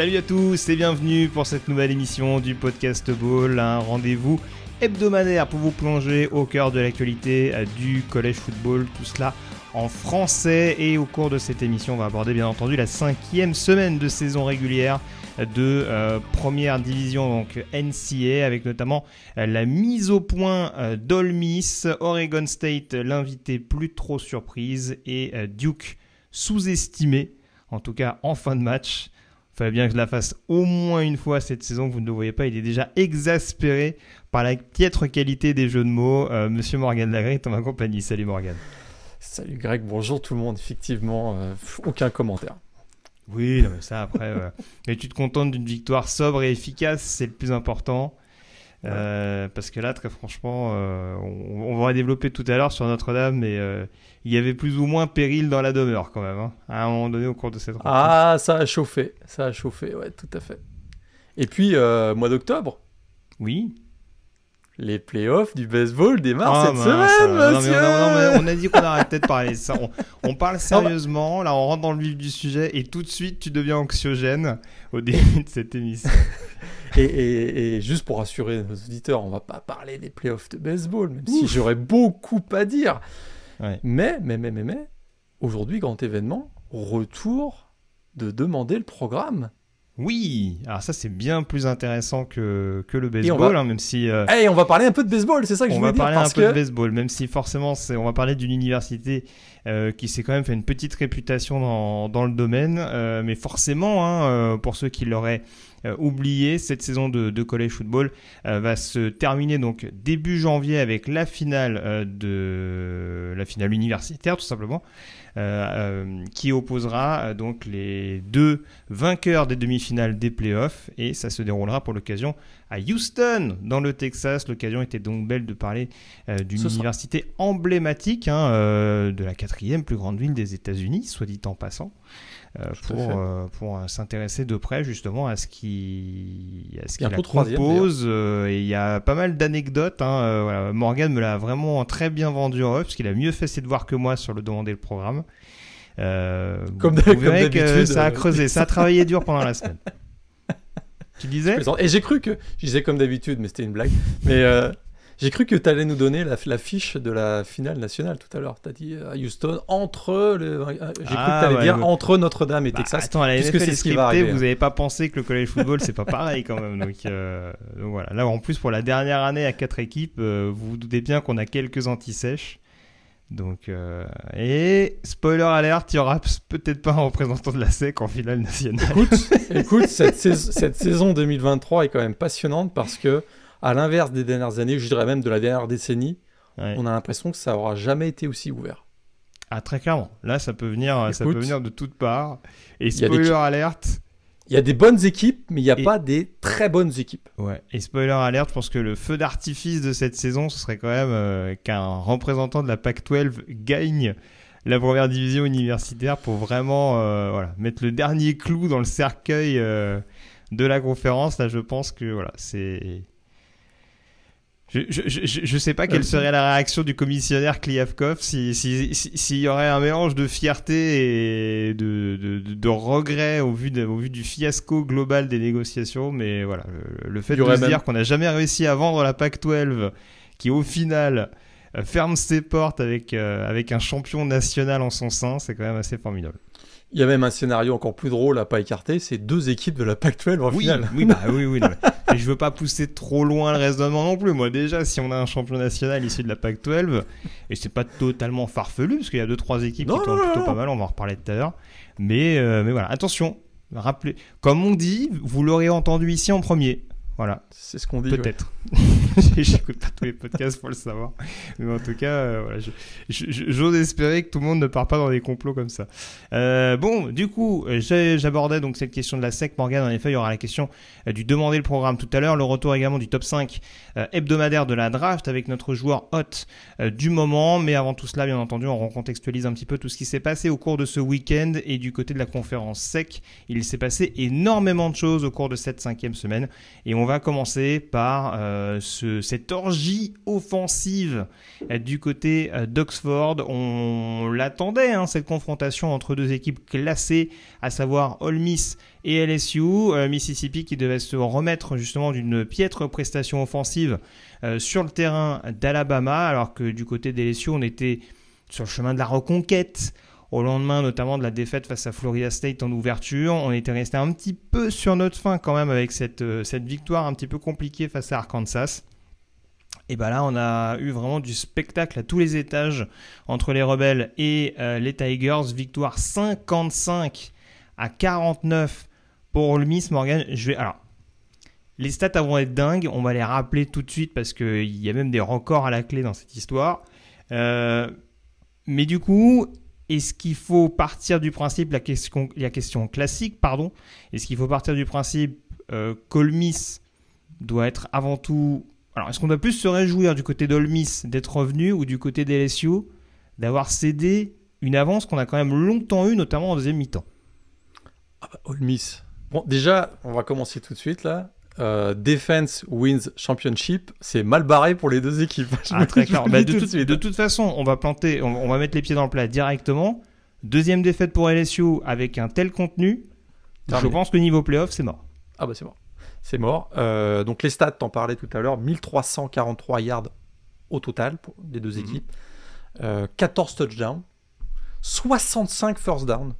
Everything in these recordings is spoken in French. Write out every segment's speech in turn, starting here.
Salut à tous et bienvenue pour cette nouvelle émission du podcast Ball, un rendez-vous hebdomadaire pour vous plonger au cœur de l'actualité euh, du collège football, tout cela en français. Et au cours de cette émission on va aborder bien entendu la cinquième semaine de saison régulière de euh, première division donc NCA avec notamment euh, la mise au point euh, d'Ole Miss, Oregon State l'invité plus trop surprise et Duke sous-estimé en tout cas en fin de match fallait bien que je la fasse au moins une fois cette saison. Vous ne le voyez pas, il est déjà exaspéré par la piètre qualité des jeux de mots. Euh, Monsieur Morgan Lagré est en ma compagnie. Salut Morgan. Salut Greg, bonjour tout le monde. Effectivement, euh, aucun commentaire. Oui, non, mais ça après. euh, mais tu te contentes d'une victoire sobre et efficace, c'est le plus important. Euh, parce que là, très franchement, euh, on, on va développer tout à l'heure sur Notre-Dame, mais euh, il y avait plus ou moins péril dans la demeure quand même, hein, à un moment donné au cours de cette rencontre. Ah, ça a chauffé, ça a chauffé, ouais, tout à fait. Et puis, mois d'octobre, Oui. Les playoffs du baseball démarrent Ah, cette semaine, non, mais monsieur on, a, non, mais on a dit qu'on arrêtait de parler de ça. On, on parle sérieusement, là on rentre dans le vif du sujet et tout de suite tu deviens anxiogène au début de cette émission. et, et- et juste pour rassurer nos auditeurs, on va pas parler des playoffs de baseball, même si j'aurais beaucoup à dire. Ouais. Mais, mais, mais, mais, mais, aujourd'hui, grand événement, retour de demander le programme. Oui, alors ça c'est bien plus intéressant que, que le on baseball, va- hein, même si euh, Hey, on va parler un peu de baseball, c'est ça que je on voulais va dire. parler un peu que... de baseball, même si forcément c'est- on va parler d'une université euh, qui s'est quand même fait une petite réputation dans, dans le domaine, euh, mais forcément, hein, euh, pour ceux qui l'auraient oublié, cette saison de, de college football va se terminer donc début janvier avec la finale de la finale universitaire tout simplement, qui opposera euh, donc les deux vainqueurs des demi-finales des playoffs et ça se déroulera pour l'occasion à Houston dans le Texas. L'occasion était donc belle de parler euh, d'une sera- université emblématique hein, euh, de la quatrième plus grande ville des États-Unis, soit dit en passant, euh, pour, euh, pour euh, s'intéresser de près justement à ce qui, à ce qui la compose. euh, et il y a pas mal d'anecdotes. Hein, euh, voilà. Morgan me l'a vraiment très bien vendu en off, parce qu'il a mieux fait ses devoirs que moi sur le demander le programme. Euh, Comme vous verrez que d'habitude, ça a euh, creusé, ça a travaillé dur pendant la semaine. Tu disais. Et j'ai cru que, je disais comme d'habitude, mais c'était une blague, mais euh, j'ai cru que tu allais nous donner la, la fiche de la finale nationale tout à l'heure. Tu as dit à Houston, entre le. J'ai cru Ah, que tu allais ouais, dire ouais. entre Notre-Dame et Bah, Texas. attends, la puisque NFL c'est est ce qui va arriver, vous hein. n'avez pas pensé que le college football c'est pas pareil quand même. Donc, euh, donc voilà. Là en plus pour la dernière année à quatre équipes, vous vous doutez bien qu'on a quelques anti-sèches. Donc euh, et spoiler alert, il y aura peut-être pas un représentant de la SEC en finale nationale. Écoute, écoute cette, sais- cette saison 2023 est quand même passionnante parce que, à l'inverse des dernières années, je dirais même de la dernière décennie, Ouais. on a l'impression que ça aura jamais été aussi ouvert. Ah très clairement. Là ça peut venir, ça peut venir de toutes parts. Et a des- spoiler alert. Il y a des bonnes équipes, mais il n'y a Et- pas des très bonnes équipes. Ouais, et spoiler alert, je pense que le feu d'artifice de cette saison, ce serait quand même euh, qu'un représentant de la PAC-12 gagne la première division universitaire pour vraiment euh, voilà, mettre le dernier clou dans le cercueil euh, de la conférence. Là, je pense que voilà, c'est. Je, je, je, je sais pas quelle serait la réaction du commissionnaire Kliavkov si, si, si- s'il y aurait un mélange de fierté et de, de, regret au vu, de- au vu du fiasco global des négociations. Mais voilà, le, le fait de se même- dire qu'on n'a jamais réussi à vendre la PAC 12 qui au final euh, ferme ses portes avec, euh, avec un champion national en son sein, c'est quand même assez formidable. Il y a même un scénario encore plus drôle à pas écarter, c'est deux équipes de la Pac-12 en Oui, finale. oui, bah oui, oui. non, mais, je veux pas pousser trop loin le raisonnement non plus. Moi, déjà, si on a un champion national issu de la PAC-12, et c'est pas totalement farfelu, parce qu'il y a deux, trois équipes Non, qui tournent plutôt non, pas mal, on va en reparler tout à l'heure. Mais, euh, mais voilà, attention, rappelez, comme on dit, vous l'aurez entendu ici en premier. Voilà, C'est ce qu'on dit. ouais. J'écoute pas tous les podcasts pour le savoir. Mais en tout cas, euh, j'ose espérer que tout le monde ne part pas dans des complots comme ça. Euh, bon, du coup, j'abordais donc cette question de la SEC. Morgan, en effet, il y aura la question euh, du demander le programme tout à l'heure. Le retour également du top 5 euh, hebdomadaire de la draft avec notre joueur hot euh, du moment. Mais avant tout cela, bien entendu, on recontextualise un petit peu tout ce qui s'est passé au cours de ce week-end et du côté de la conférence SEC. Il s'est passé énormément de choses au cours de cette cinquième semaine. Et on va commencer par euh, ce, cette orgie offensive euh, du côté euh, d'Oxford. On l'attendait, hein, cette confrontation entre deux équipes classées, à savoir Ole et LSU. Mississippi qui devait se remettre justement d'une piètre prestation offensive sur le terrain d'Alabama, alors que du côté d'LSU, on était sur le chemin de la reconquête au lendemain notamment de la défaite face à Florida State en ouverture. On était resté un petit peu sur notre fin quand même avec cette, euh, cette victoire un petit peu compliquée face à Arkansas. Et bien là, on a eu vraiment du spectacle à tous les étages entre les rebelles et euh, les Tigers. Victoire 55 à 49 pour Ole Miss Morgan. Je vais alors. Les stats vont être dingues, on va les rappeler tout de suite parce qu'il y a même des records à la clé dans cette histoire. Euh, mais du coup, est-ce qu'il faut partir du principe, la question, la question classique, pardon, est-ce qu'il faut partir du principe euh, qu'Olmis doit être avant tout. Alors, est-ce qu'on doit plus se réjouir du côté d'Olmis d'être revenu ou du côté d'LSU d'avoir cédé une avance qu'on a quand même longtemps eue, notamment en deuxième mi-temps? Ah bah, Bon, déjà, on va commencer tout de suite là. Euh, defense wins championship, c'est mal barré pour les deux équipes. Ah, très clair. Bah, de, toute façon, on va planter, on, va mettre les pieds dans le plat directement. Deuxième défaite pour LSU avec un tel contenu. Je pense que niveau playoff, c'est mort. Ah bah c'est mort. C'est mort. Euh, donc les stats, t'en parlais tout à l'heure, 1343 yards au total pour les deux mhm. équipes. 14 euh, touchdowns, 65 first down.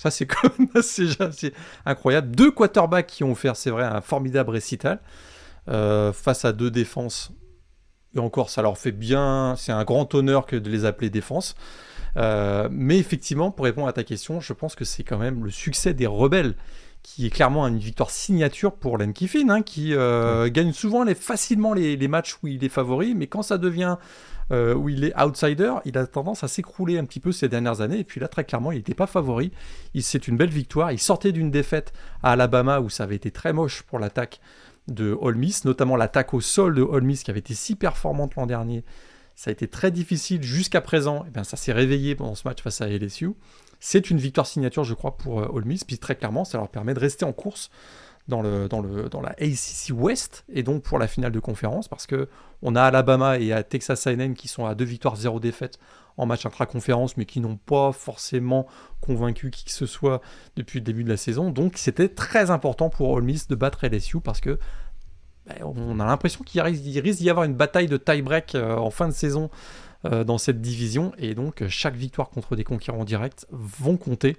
Ça, c'est quand même assez, incroyable. Deux quarterbacks qui ont offert, c'est vrai, un formidable récital euh, face à deux défenses. Et encore, ça leur fait bien. C'est un grand honneur que de les appeler défense. Euh, mais effectivement, pour répondre à ta question, je pense que c'est quand même le succès des rebelles qui est clairement une victoire signature pour Len Kiffin, hein, qui euh, gagne souvent les, facilement les, les, matchs où il est favori, mais quand ça devient euh, où il est outsider, il a tendance à s'écrouler un petit peu ces dernières années. Et puis là, très clairement, il n'était pas favori. C'est une belle victoire. Il sortait d'une défaite à Alabama où ça avait été très moche pour l'attaque de Ole Miss, notamment l'attaque au sol de Ole Miss qui avait été si performante l'an dernier. Ça a été très difficile jusqu'à présent. Et eh bien, ça s'est réveillé pendant ce match face à LSU. C'est une victoire signature, je crois, pour euh, Ole Miss. Puis très clairement, ça leur permet de rester en course dans, le, dans, le, dans la ACC West et donc pour la finale de conférence parce que on a Alabama et à Texas A&M qui sont à deux victoires, zéro défaite en match intra-conférence mais qui n'ont pas forcément convaincu qui que ce soit depuis le début de la saison. Donc c'était très important pour Ole Miss de battre LSU parce que ben, on a l'impression qu'il risque, d'y avoir une bataille de tie-break euh, en fin de saison euh, dans cette division et donc chaque victoire contre des concurrents directs vont compter.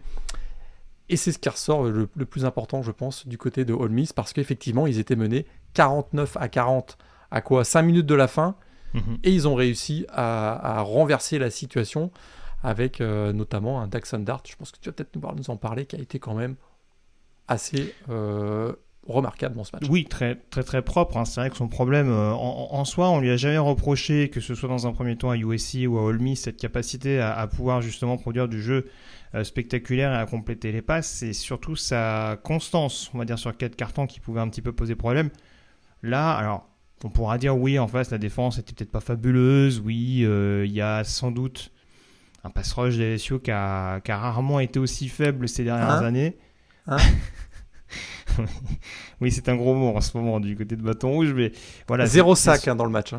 Et c'est ce qui ressort le, plus important, je pense, du côté de Ole Miss, parce qu'effectivement, ils étaient menés 49 à 40 à quoi? 5 minutes de la fin, mhm. et ils ont réussi à, renverser la situation avec euh, notamment un Daxon Dart, je pense que tu vas peut-être nous, en parler, qui a été quand même assez euh, remarquable dans ce match. Oui, très très très propre. Hein. C'est vrai que son problème euh, en, soi, on lui a jamais reproché que ce soit dans un premier temps à USC ou à Ole Miss cette capacité à, à pouvoir justement produire du jeu euh, spectaculaire et à compléter les passes. C'est surtout sa constance, on va dire, sur quatre cartons qui pouvait un petit peu poser problème. Là, alors, on pourra dire oui, en face, la défense était peut-être pas fabuleuse. Oui, euh, il y a sans doute un pass rush de LSU qui a, rarement été aussi faible ces dernières hein années. Hein oui, c'est un gros mot en ce moment du côté de Bâton Rouge, mais voilà. Zéro sac hein, dans le match.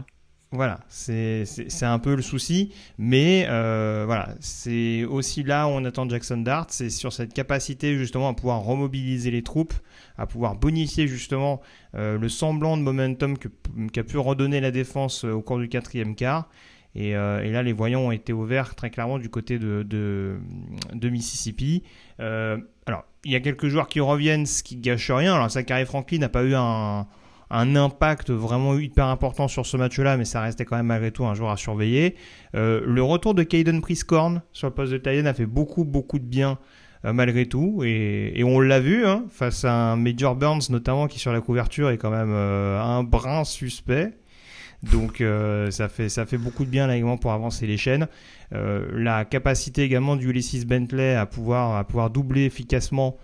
Voilà, c'est un peu le souci, mais euh, voilà, c'est aussi là où on attend Jackson Dart, c'est sur cette capacité justement à pouvoir remobiliser les troupes, à pouvoir bonifier justement euh, le semblant de momentum qu'a pu redonner la défense euh, au cours du quatrième quart. Et, là, les voyants ont été ouverts très clairement du côté de, de, Mississippi. alors, il y a quelques joueurs qui reviennent, ce qui gâche rien. Alors, Zachary Franklin n'a pas eu un impact vraiment hyper important sur ce match-là, mais ça restait quand même malgré tout un joueur à surveiller. Euh, le retour de Caden Priscorn sur le poste de Tyden a fait beaucoup, beaucoup de bien malgré tout. Et, on l'a vu hein, face à un Major Burns notamment qui sur la couverture est quand même un brin suspect. Donc ça, fait, ça fait beaucoup de bien là également pour avancer les chaînes. la capacité également du Bentley à pouvoir, à pouvoir doubler efficacement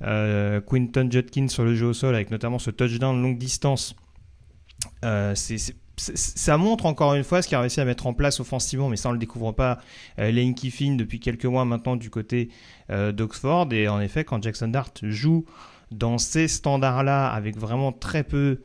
Quinton Judkins sur le jeu au sol avec notamment ce touchdown longue distance. ça montre encore une fois ce qu'il a réussi à mettre en place offensivement, mais ça on le découvre pas. Euh, Lane Kiffin depuis quelques mois maintenant du côté euh, d'Oxford, et en effet quand Jackson Dart joue dans ces standards-là avec vraiment très peu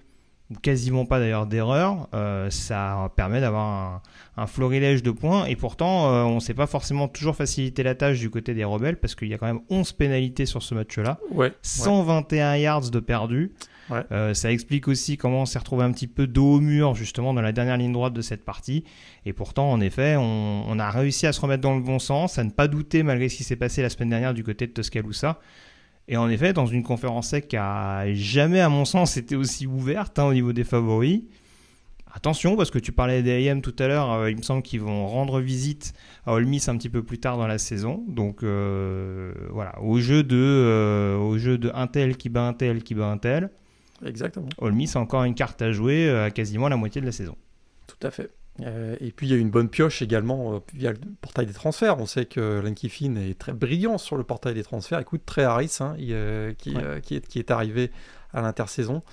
ou quasiment pas d'ailleurs d'erreurs, euh, ça permet d'avoir un, florilège de points. Et pourtant, on ne s'est pas forcément toujours facilité la tâche du côté des rebelles parce qu'il y a quand même 11 pénalités sur ce match-là. Ouais, 121 yards de perdus. Euh, ça explique aussi comment on s'est retrouvé un petit peu dos au mur justement dans la dernière ligne droite de cette partie. Et pourtant, en effet, on, a réussi à se remettre dans le bon sens, à ne pas douter malgré ce qui s'est passé la semaine dernière du côté de Tuscaloosa. Et en effet, dans une conférence sec qui a jamais, à mon sens, été aussi ouverte hein, au niveau des favoris. Attention, parce que tu parlais des AM tout à l'heure, euh, il me semble qu'ils vont rendre visite à Ole Miss un petit peu plus tard dans la saison. Donc euh, voilà, au jeu de, au jeu de Intel qui bat Intel qui bat Intel. Exactement. Olmi, c'est encore une carte à jouer euh, à quasiment la moitié de la saison. Tout à fait. Euh, et puis il y a une bonne pioche également euh, via le portail des transferts. On sait que Lanky Finn est très brillant sur le portail des transferts. Écoute, très Harris, hein, qui, qui, est, qui, est, arrivé à l'intersaison.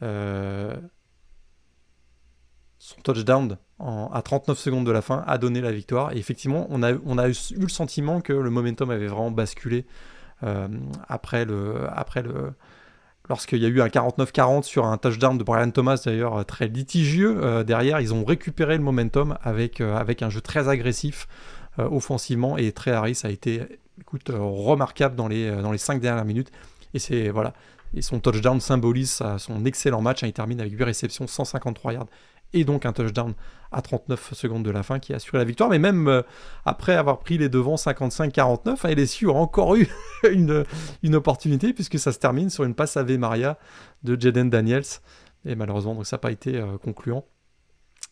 son touchdown à 39 secondes de la fin a donné la victoire. Et effectivement, on a, on a eu le sentiment que le momentum avait vraiment basculé après le, après le, lorsqu'il y a eu un 49-40 sur un touchdown de Brian Thomas, d'ailleurs euh, très litigieux, euh, derrière, ils ont récupéré le momentum avec, euh, un jeu très agressif offensivement et très Harris a été remarquable dans les, dans les 5 dernières minutes. Et c'est voilà. Son touchdown symbolise son excellent match. Hein. il termine avec 8 réceptions, 153 yards et donc un touchdown à 39 secondes de la fin qui a assuré la victoire. Mais même euh, après avoir pris les devants 55-49, LSU a encore eu une, une opportunité puisque ça se termine sur une passe à V Maria de Jaden Daniels. Et malheureusement, donc ça n'a pas été euh, concluant.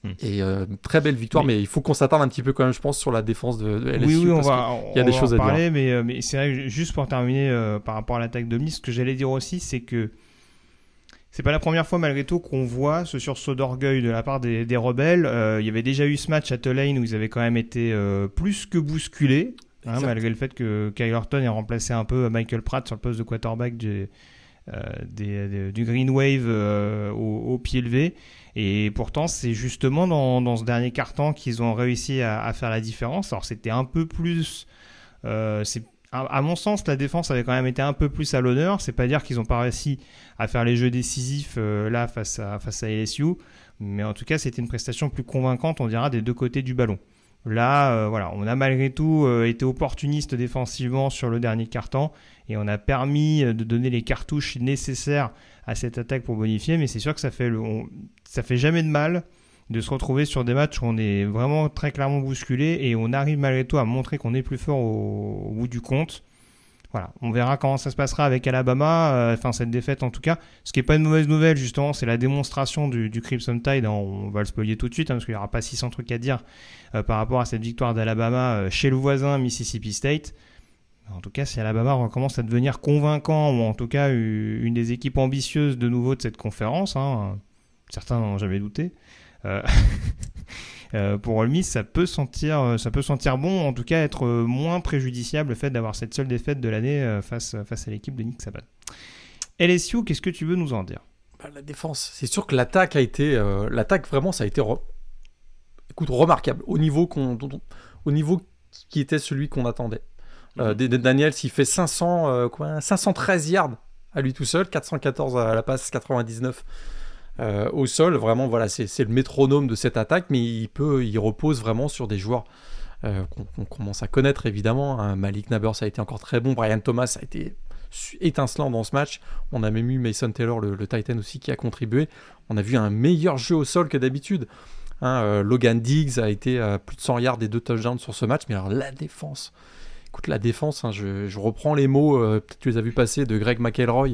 Hmm. Et euh, très belle victoire, mais, il faut qu'on s'attarde un petit peu quand même, je pense, sur la défense de, LSU. Oui, oui, on va, il y a des choses à parler, mais, mais c'est vrai, juste pour terminer par rapport à l'attaque de ce que j'allais dire aussi, c'est que c'est pas la première fois malgré tout qu'on voit ce sursaut d'orgueil de la part des, rebelles. Euh, il y avait déjà eu ce match à Tulane où ils avaient quand même été euh, plus que bousculés, hein, malgré le fait que Kyle Horton ait remplacé un peu Michael Pratt sur le poste de quarterback du, euh, du Green Wave au, pied levé. Et pourtant, c'est justement dans, ce dernier carton qu'ils ont réussi à, à, faire la différence. Alors c'était un peu plus... c'est à, mon sens, la défense avait quand même été un peu plus à l'honneur. C'est pas dire qu'ils ont pas réussi à faire les jeux décisifs euh, là face à, face à LSU, mais en tout cas, c'était une prestation plus convaincante, on dira, des deux côtés du ballon. Là, euh, voilà, on a malgré tout euh, été opportuniste défensivement sur le dernier carton et on a permis de donner les cartouches nécessaires à cette attaque pour bonifier. Mais c'est sûr que ça fait, ça fait jamais de mal de se retrouver sur des matchs où on est vraiment très clairement bousculé et on arrive malgré tout à montrer qu'on est plus fort au, bout du compte. Voilà, on verra comment ça se passera avec Alabama, euh, enfin cette défaite en tout cas. Ce qui n'est pas une mauvaise nouvelle justement, c'est la démonstration du, Crimson Tide. On va le spoiler tout de suite hein, parce qu'il n'y aura pas 600 trucs à dire euh, par rapport à cette victoire d'Alabama euh, chez le voisin Mississippi State. En tout cas, si Alabama recommence à devenir convaincant, ou en tout cas une des équipes ambitieuses de nouveau de cette conférence, hein, certains n'ont jamais douté, euh, euh, pour Ole ça peut sentir, ça peut sentir bon, en tout cas être moins préjudiciable le fait d'avoir cette seule défaite de l'année euh, face, face à l'équipe de Nick Saban. LSU, qu'est-ce que tu veux nous en dire? Bah, La défense, c'est sûr que l'attaque a été, l'attaque vraiment, ça a été, écoute, remarquable au niveau qu'on, au niveau qui était celui qu'on attendait. Mhm. Daniel, s'il fait 500, quoi, 513 yards à lui tout seul, 414 à la passe, 99 euh, au sol. Vraiment, voilà, c'est le métronome de cette attaque, mais il, peut, il repose vraiment sur des joueurs euh, qu'on commence à connaître évidemment. Hein. Malik Nabers a été encore très bon, Brian Thomas a été étincelant dans ce match. On a même eu Mason Taylor, le, Titan aussi, qui a contribué. On a vu un meilleur jeu au sol que d'habitude. Hein. Euh, Logan Diggs a été à plus de 100 yards et 2 touchdowns sur ce match, mais alors la défense. Écoute, la défense, hein, je, reprends les mots, peut-être tu les as vus passer, de Greg McElroy,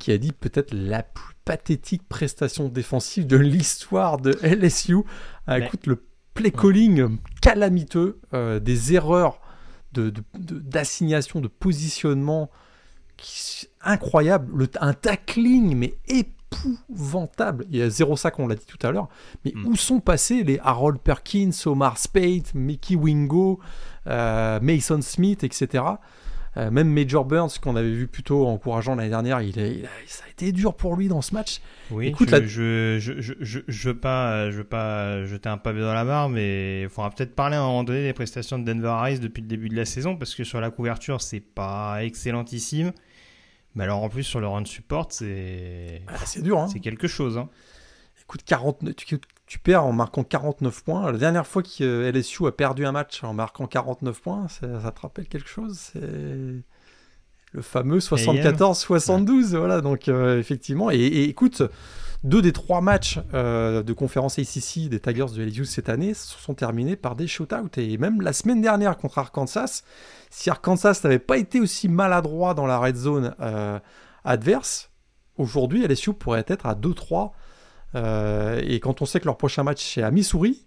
qui a dit peut-être la plus pathétique prestation défensive de l'histoire de LSU. Ah, écoute, le play calling calamiteux, euh, des erreurs d'assignation, de, de, positionnement qui, incroyable. Le, un tackling, mais épouvantable. Il y a zéro sac, on l'a dit tout à l'heure. Mais mm. où sont passés les Harold Perkins, Omar Spade, Mickey Wingo, euh, Mason Smith, etc. Euh, même Major Burns, qu'on avait vu plutôt encourageant l'année dernière, il, il ça a été dur pour lui dans ce match. Oui, Écoute, je, je, je, je, je, je, veux pas, je veux pas jeter un pavé dans la barre, mais il faudra peut-être parler à un moment donné des prestations de Denver Ice depuis le début de la saison, parce que sur la couverture, c'est pas excellentissime. Mais alors en plus, sur le run support, c'est. Ah, c'est dur, hein. C'est quelque chose. Hein. Écoute, 40, tu, perds en marquant 49 points. La dernière fois que euh, LSU a perdu un match en marquant 49 points, ça, ça te rappelle quelque chose? C'est le fameux 74-72. Voilà, donc euh, effectivement. Et, écoute, deux des trois matchs euh, de conférence ACC des Tigers de LSU cette année sont terminés par des shootouts. Et même la semaine dernière contre Arkansas, si Arkansas n'avait pas été aussi maladroit dans la red zone adverse, aujourd'hui LSU pourrait être à 2-3 euh, et quand on sait que leur prochain match c'est à Missouri.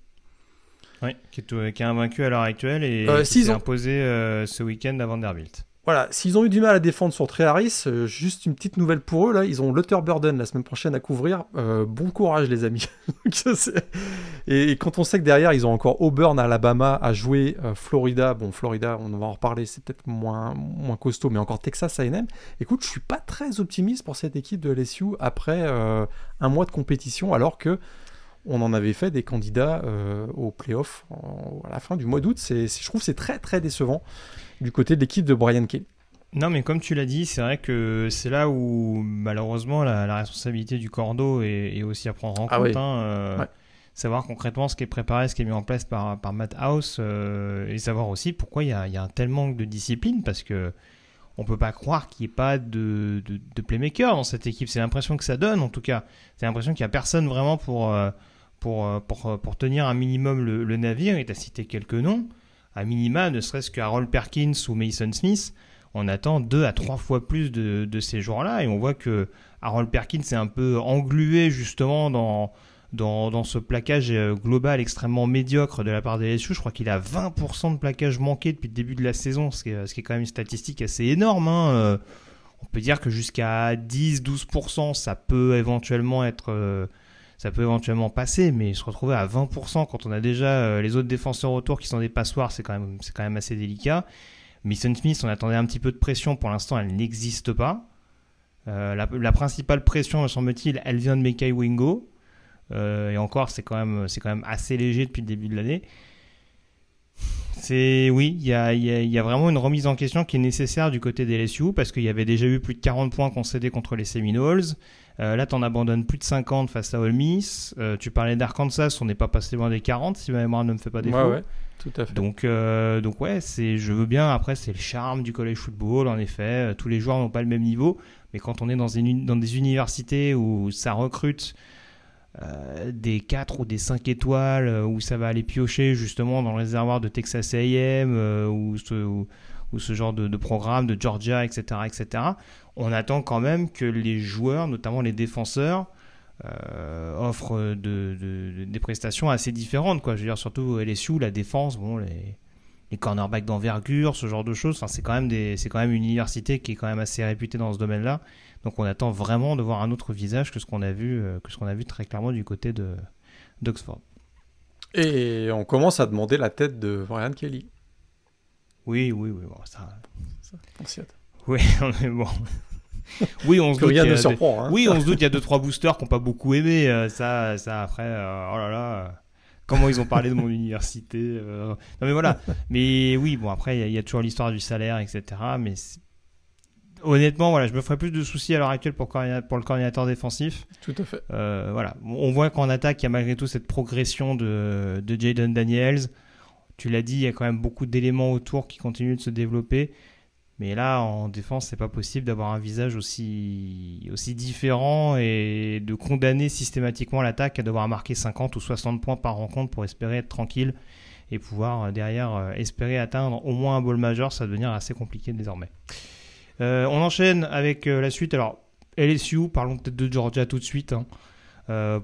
Oui, qui est, qui est invaincu à l'heure actuelle et euh, qui s'est imposé euh, ce week-end à Vanderbilt. Voilà, s'ils ont eu du mal à défendre sur Trey Harris, euh, juste une petite nouvelle pour eux, là, ils ont Luther Burden la semaine prochaine à couvrir. Euh, bon courage les amis. et, quand on sait que derrière, ils ont encore Auburn, Alabama à jouer, euh, Florida, bon Florida, on va en reparler, c'est peut-être moins, moins costaud, mais encore Texas A&M. Écoute, je suis pas très optimiste pour cette équipe de LSU après un mois de compétition, alors que on en avait fait des candidats aux playoffs à la fin du mois d'août. Je trouve c'est très très décevant du côté de l'équipe de Brian Kelly. Non, mais comme tu l'as dit, c'est vrai que c'est là où malheureusement la, responsabilité du cordeau est, aussi à prendre en ah compte. Hein, euh, savoir concrètement ce qui est préparé, ce qui est mis en place par, par Matt House euh, et savoir aussi pourquoi il y, a, un tel manque de discipline parce que on peut pas croire qu'il n'y ait pas de, de, playmaker dans cette équipe. C'est l'impression que ça donne en tout cas. C'est l'impression qu'il n'y a personne vraiment pour, euh, pour, pour, pour, tenir un minimum le, le navire. Il t'a cité quelques noms à minima, ne serait-ce que Perkins ou Mason Smith, on attend deux à trois fois plus de, ces joueurs-là. Et on voit que Harold Perkins est un peu englué justement dans, dans, ce plaquage euh, global extrêmement médiocre de la part des LSU. Je crois qu'il a 20% de plaquage manqué depuis le début de la saison, ce qui est, ce qui est quand même une statistique assez énorme. Hein. Euh, on peut dire que jusqu'à 10-12%, ça peut éventuellement être... Euh, ça peut éventuellement passer, mais se retrouver à 20% quand on a déjà euh, les autres défenseurs autour qui sont des passoires, c'est quand même, quand même assez délicat. Mason Smith, on attendait un petit peu de pression, pour l'instant elle n'existe pas. Euh, la, principale pression, me semble-t-il, elle vient de Mekai Wingo. Euh, et encore, c'est quand, même, quand même assez léger depuis le début de l'année. C'est oui, il y a, y a, vraiment une remise en question qui est nécessaire du côté des LSU parce qu'il y avait déjà eu plus de 40 points concédés contre les Seminoles. Euh, là, tu en abandonnes plus de 50 face à Ole Miss. Euh, tu parlais d'Arkansas, on n'est pas passé loin des 40, si ma mémoire ne me fait pas défaut. Ouais, ouais, tout à fait. Donc, euh, donc ouais, c'est, je veux bien. Après, c'est le charme du college football, en effet. Tous les joueurs n'ont pas le même niveau. Mais quand on est dans, une, dans des universités où ça recrute des 4 ou des 5 étoiles, où ça va aller piocher justement dans le réservoir de Texas AM ou ce, ou, ce genre de, programme de Georgia, etc., etc on attend quand même que les joueurs, notamment les défenseurs, euh, offrent des prestations assez différentes. Je veux dire, surtout LSU, la défense, bon, les, cornerbacks d'envergure, ce genre de choses. Enfin, c'est quand même une université qui est quand même assez réputée dans ce domaine-là. Donc, on attend vraiment de voir un autre visage que ce qu'on a vu, euh, très clairement du côté de d'Oxford. Et on commence à demander la tête de Brian Kelly. Oui, oui, oui. Bon, ça, ça oui, mais bon. Oui, on se doute. Rien ne surprend. Hein. Oui, on se doute. Il y a deux trois boosters qui n'ont pas beaucoup aimé. Euh, ça, ça après. Euh, oh là là. Comment ils ont parlé de mon université. Euh. Non mais voilà. Mais oui, bon après il y, a toujours l'histoire du salaire, etc. Mais honnêtement, voilà, je me ferais plus de soucis à l'heure actuelle pour, pour le coordinateur défensif. Tout à fait. voilà, on voit qu'en attaque, il y a malgré tout cette progression de, de Jaden Daniels. Tu l'as dit, il y a quand même beaucoup d'éléments autour qui continuent de se développer. Mais là, en défense, c'est pas possible d'avoir un visage aussi, aussi différent et de condamner systématiquement l'attaque à devoir marquer 50 ou 60 points par rencontre pour espérer être tranquille et pouvoir euh, derrière euh, espérer atteindre au moins un ball majeur. Ça va devenir assez compliqué désormais. Euh, on enchaîne avec la suite. Alors, LSU, parlons peut-être de Georgia tout de suite. Hein.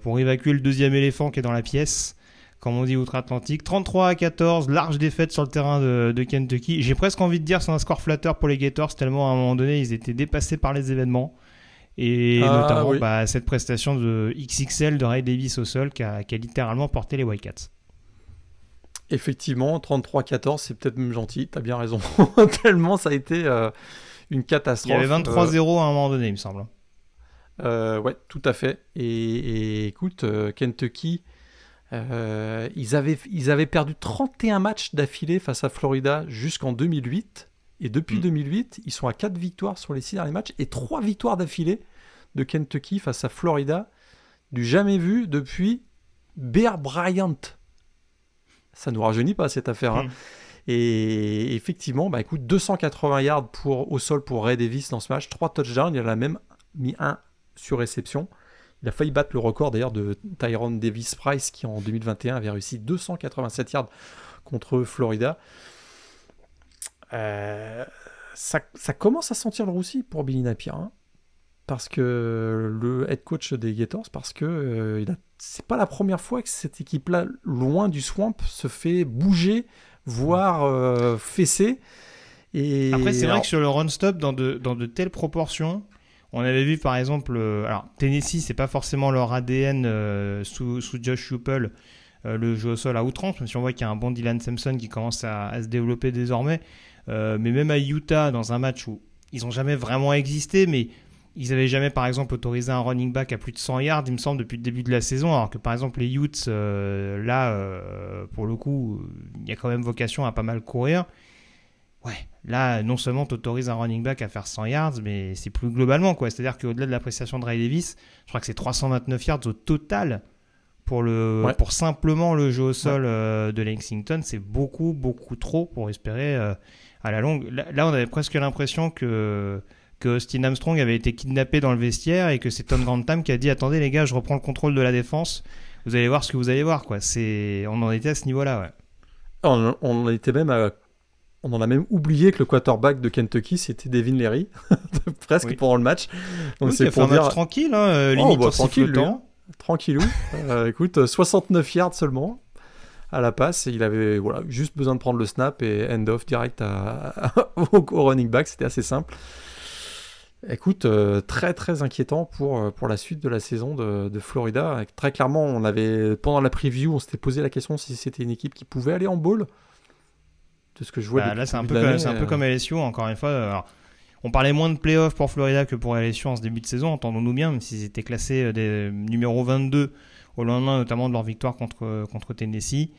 pour évacuer le deuxième éléphant qui est dans la pièce. Comme on dit outre-Atlantique. 33 à 14, large défaite sur le terrain de, de Kentucky. J'ai presque envie de dire c'est un score flatteur pour les Gators, tellement à un moment donné ils étaient dépassés par les événements. Et Ah, notamment oui. bah, cette prestation de XXL de Ray Davis au sol qui a, qui a littéralement porté les Wildcats. Effectivement, 33-14, c'est peut-être même gentil, t'as bien raison. Tellement ça a été euh, une Il catastrophe. y avait Euh, 23-0 à un moment donné, il me semble. Euh, ouais, tout à fait. Et, et écoute, euh, Kentucky, euh, ils, avaient, ils avaient perdu 31 matchs d'affilée face à Florida jusqu'en 2008. Et depuis Mm. 2008, ils sont à 4 victoires sur les 6 derniers matchs et 3 victoires d'affilée de Kentucky face à Florida. Du jamais vu depuis Bear Bryant. Ça nous rajeunit pas cette affaire. hein. Mm. Et effectivement, bah écoute, 280 yards pour, au sol pour Ray Davis dans ce match, 3 touchdowns, il en a même mis un sur réception. Il a failli battre le record d'ailleurs de Tyrone Davis Price qui en 2021 avait réussi 287 yards contre Florida. Euh, ça, ça commence à sentir le roussi pour Billy Napier. hein. parce que le head coach des Gators, parce que euh, il a- c'est pas la première fois que cette équipe-là, loin du swamp, se fait bouger, voire euh, fesser. Et Après, c'est vrai que sur le run-stop, dans de, dans de telles proportions, on avait vu par exemple. euh, alors, Tennessee, c'est pas forcément leur ADN euh, sous, Josh Heupel, euh, le jeu au sol à outrance, même si on voit qu'il y a un bon Dylan Sampson qui commence à, se développer désormais. Mais même à Utah, dans un match où ils ont jamais vraiment existé, mais ils avaient jamais, par exemple, autorisé un running back à plus de 100 yards, il me semble, depuis le début de la saison, alors que par exemple les Utes, là, pour le coup, il y a quand même vocation à pas mal courir. Ouais, là, non seulement tu autorises un running back à faire 100 yards, mais c'est plus globalement, quoi. C'est-à-dire qu'au-delà de l'appréciation de Ray Davis, je crois que c'est 329 yards au total pour, le, Ouais. pour simplement le jeu au sol euh, de Lexington. C'est beaucoup, beaucoup trop pour espérer euh, à la longue. Là, là, on avait presque l'impression que, que Austin Armstrong avait été kidnappé dans le vestiaire et que c'est Tom Grantham qui a dit Attendez, les gars, je reprends le contrôle de la défense. Vous allez voir ce que vous allez voir, quoi. On en était à ce niveau-là, ouais. On, on en était même à- on en a même oublié que le quarterback de Kentucky c'était Devin Leary presque Oui. pendant le match. Donc Oui, c'est pour un match dire tranquille, hein, euh, Oh, limite bah, en tranquille, lui, tranquillou. Euh, écoute, 69 yards seulement à la passe et il avait voilà juste besoin de prendre le snap et end off direct à, au, au running back. C'était assez simple. Écoute, euh, très très inquiétant pour, euh, pour la suite de la saison de, de Florida. Très clairement, on avait pendant la preview, on s'était posé la question si c'était une équipe qui pouvait aller en bowl. De ce que je vois. Bah, là, c'est un, peu de comme, un peu euh, comme LSU, encore une fois. Alors, on parlait moins de playoffs pour Florida que pour LSU en ce début de saison, entendons-nous bien, même s'ils étaient classés euh, des numéro 22 au lendemain notamment de leur victoire contre, contre Tennessee.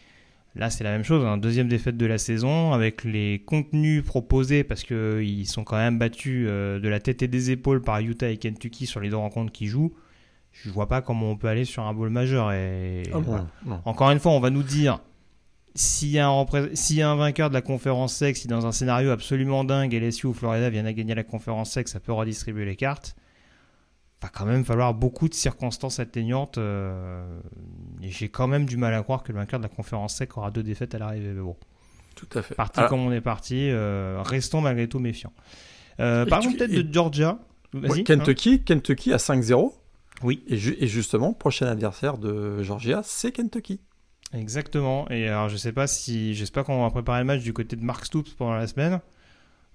Là, c'est la même chose, un deuxième défaite de la saison avec les contenus proposés parce qu'ils sont quand même battus euh, de la tête et des épaules par Utah et Kentucky sur les deux rencontres qu'ils jouent. Je vois pas comment on peut aller sur un bowl majeur. Et, ah, voilà. non, non. Encore une fois, on va nous dire s'il y, a un repré- s'il y a un vainqueur de la conférence SEC, si dans un scénario absolument dingue, LSU ou Florida viennent à gagner la conférence SEC, ça peut redistribuer les cartes. Va quand même falloir beaucoup de circonstances atteignantes. euh, et j'ai quand même du mal à croire que le vainqueur de la conférence SEC aura deux défaites à l'arrivée. Mais bon, Tout à fait. parti Alors, comme on est parti, euh, restons malgré tout méfiants. Euh, parlons tu- peut-être et- de Georgia. Ouais, hein. Kentucky, Kentucky à 5-0. Oui. Et, ju- et justement, prochain adversaire de Georgia, c'est Kentucky. Exactement. Et alors, je sais pas si, j'espère qu'on va préparer le match du côté de Mark Stoops pendant la semaine.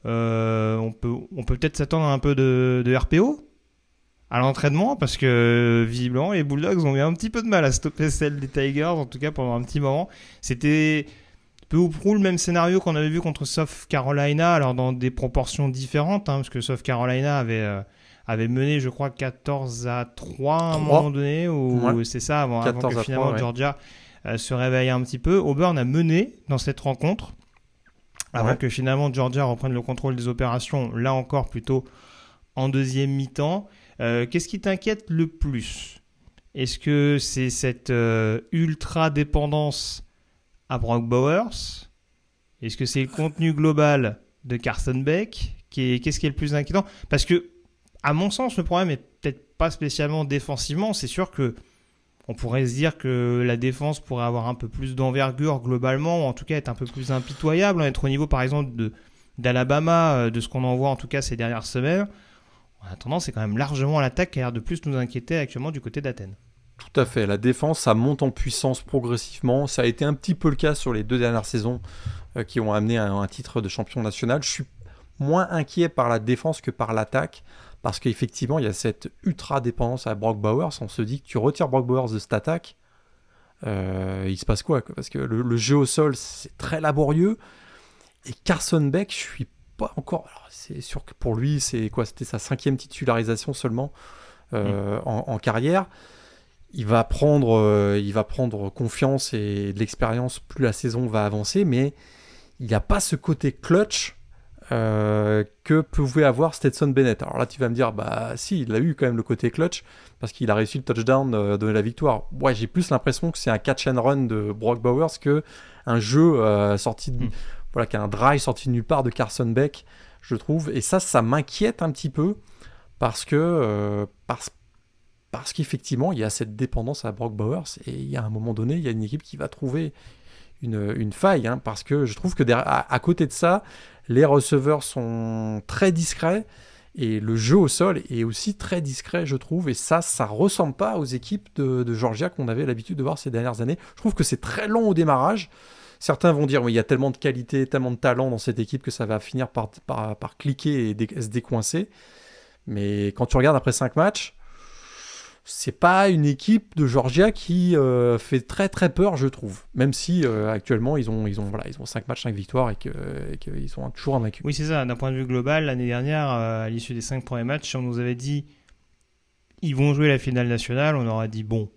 Euh, on peut, on peut peut-être s'attendre à un peu de, de RPO à l'entraînement parce que visiblement les Bulldogs ont eu un petit peu de mal à stopper celle des Tigers, en tout cas pendant un petit moment. C'était peu ou prou le même scénario qu'on avait vu contre South Carolina, alors dans des proportions différentes, hein, parce que South Carolina avait, euh, avait mené, je crois, 14 à 3 à un 3. moment donné, ou Ouais. c'est ça, avant, avant 14 que à finalement 3, ouais. Georgia se réveille un petit peu. Auburn a mené dans cette rencontre, avant Ouais. que finalement Georgia reprenne le contrôle des opérations, là encore plutôt en deuxième mi-temps. Euh, Qu'est-ce qui t'inquiète le plus? Est-ce que c'est cette euh, ultra dépendance à Brock Bowers? Est-ce que c'est le contenu global de Carson Beck Qu'est-ce qui est le plus inquiétant? Parce que, à mon sens, le problème est peut-être pas spécialement défensivement. C'est sûr que on pourrait se dire que la défense pourrait avoir un peu plus d'envergure globalement, ou en tout cas être un peu plus impitoyable, hein, être au niveau par exemple d'Alabama, euh, de ce qu'on en voit en tout cas ces dernières semaines. En attendant, c'est quand même largement l'attaque qui a l'air de plus nous inquiéter actuellement du côté d'Athènes. Tout à fait. La défense, ça monte en puissance progressivement. Ça a été un petit peu le cas sur les deux dernières saisons euh, qui ont amené un, titre de champion national. Je suis moins inquiet par la défense que par l'attaque. Parce qu'effectivement, il y a cette ultra dépendance à Brock Bowers. On se dit que tu retires Brock Bowers de cette attaque. Euh, il se passe quoi Parce que le, le, jeu au sol, c'est très laborieux. Et Carson Beck, je suis pas encore. C'est sûr que pour lui, c'est quoi? C'était sa cinquième titularisation seulement euh, mmh. en, en, carrière. Il va prendre, euh, il va prendre confiance et de l'expérience plus la saison va avancer, mais il n'y a pas ce côté clutch euh, que pouvait avoir Stetson Bennett. Alors là, tu vas me dire, bah si, il a eu quand même le côté clutch parce qu'il a réussi le touchdown euh, de la victoire. Ouais, j'ai plus l'impression que c'est un catch and run de Brock Bowers que un jeu euh, sorti de, mm. voilà, qu'un drive sorti de nulle part de Carson Beck, je trouve. Et ça, ça m'inquiète un petit peu parce que euh, parce parce qu'effectivement, il y a cette dépendance à Brock Bowers et il y a un moment donné, il y a une équipe qui va trouver une, faille hein, parce que je trouve que à, côté de ça, les receveurs sont très discrets et le jeu au sol est aussi très discret, je trouve. Et ça, ça ressemble pas aux équipes de, Georgia qu'on avait l'habitude de voir ces dernières années. Je trouve que c'est très long au démarrage. Certains vont dire, oui, il y a tellement de qualité, tellement de talent dans cette équipe que ça va finir par, par, cliquer et se décoincer. Mais quand tu regardes après 5 matchs, c'est pas une équipe de Georgia qui euh, fait très très peur, je trouve. Même si euh, actuellement ils ont ils ont voilà ils ont 5 matchs 5 victoires et qu'ils qu sont toujours invaincus. Oui c'est ça. D'un point de vue global, l'année dernière, euh, à l'issue des 5 premiers matchs, on nous avait dit ils vont jouer la finale nationale, on aurait dit bon.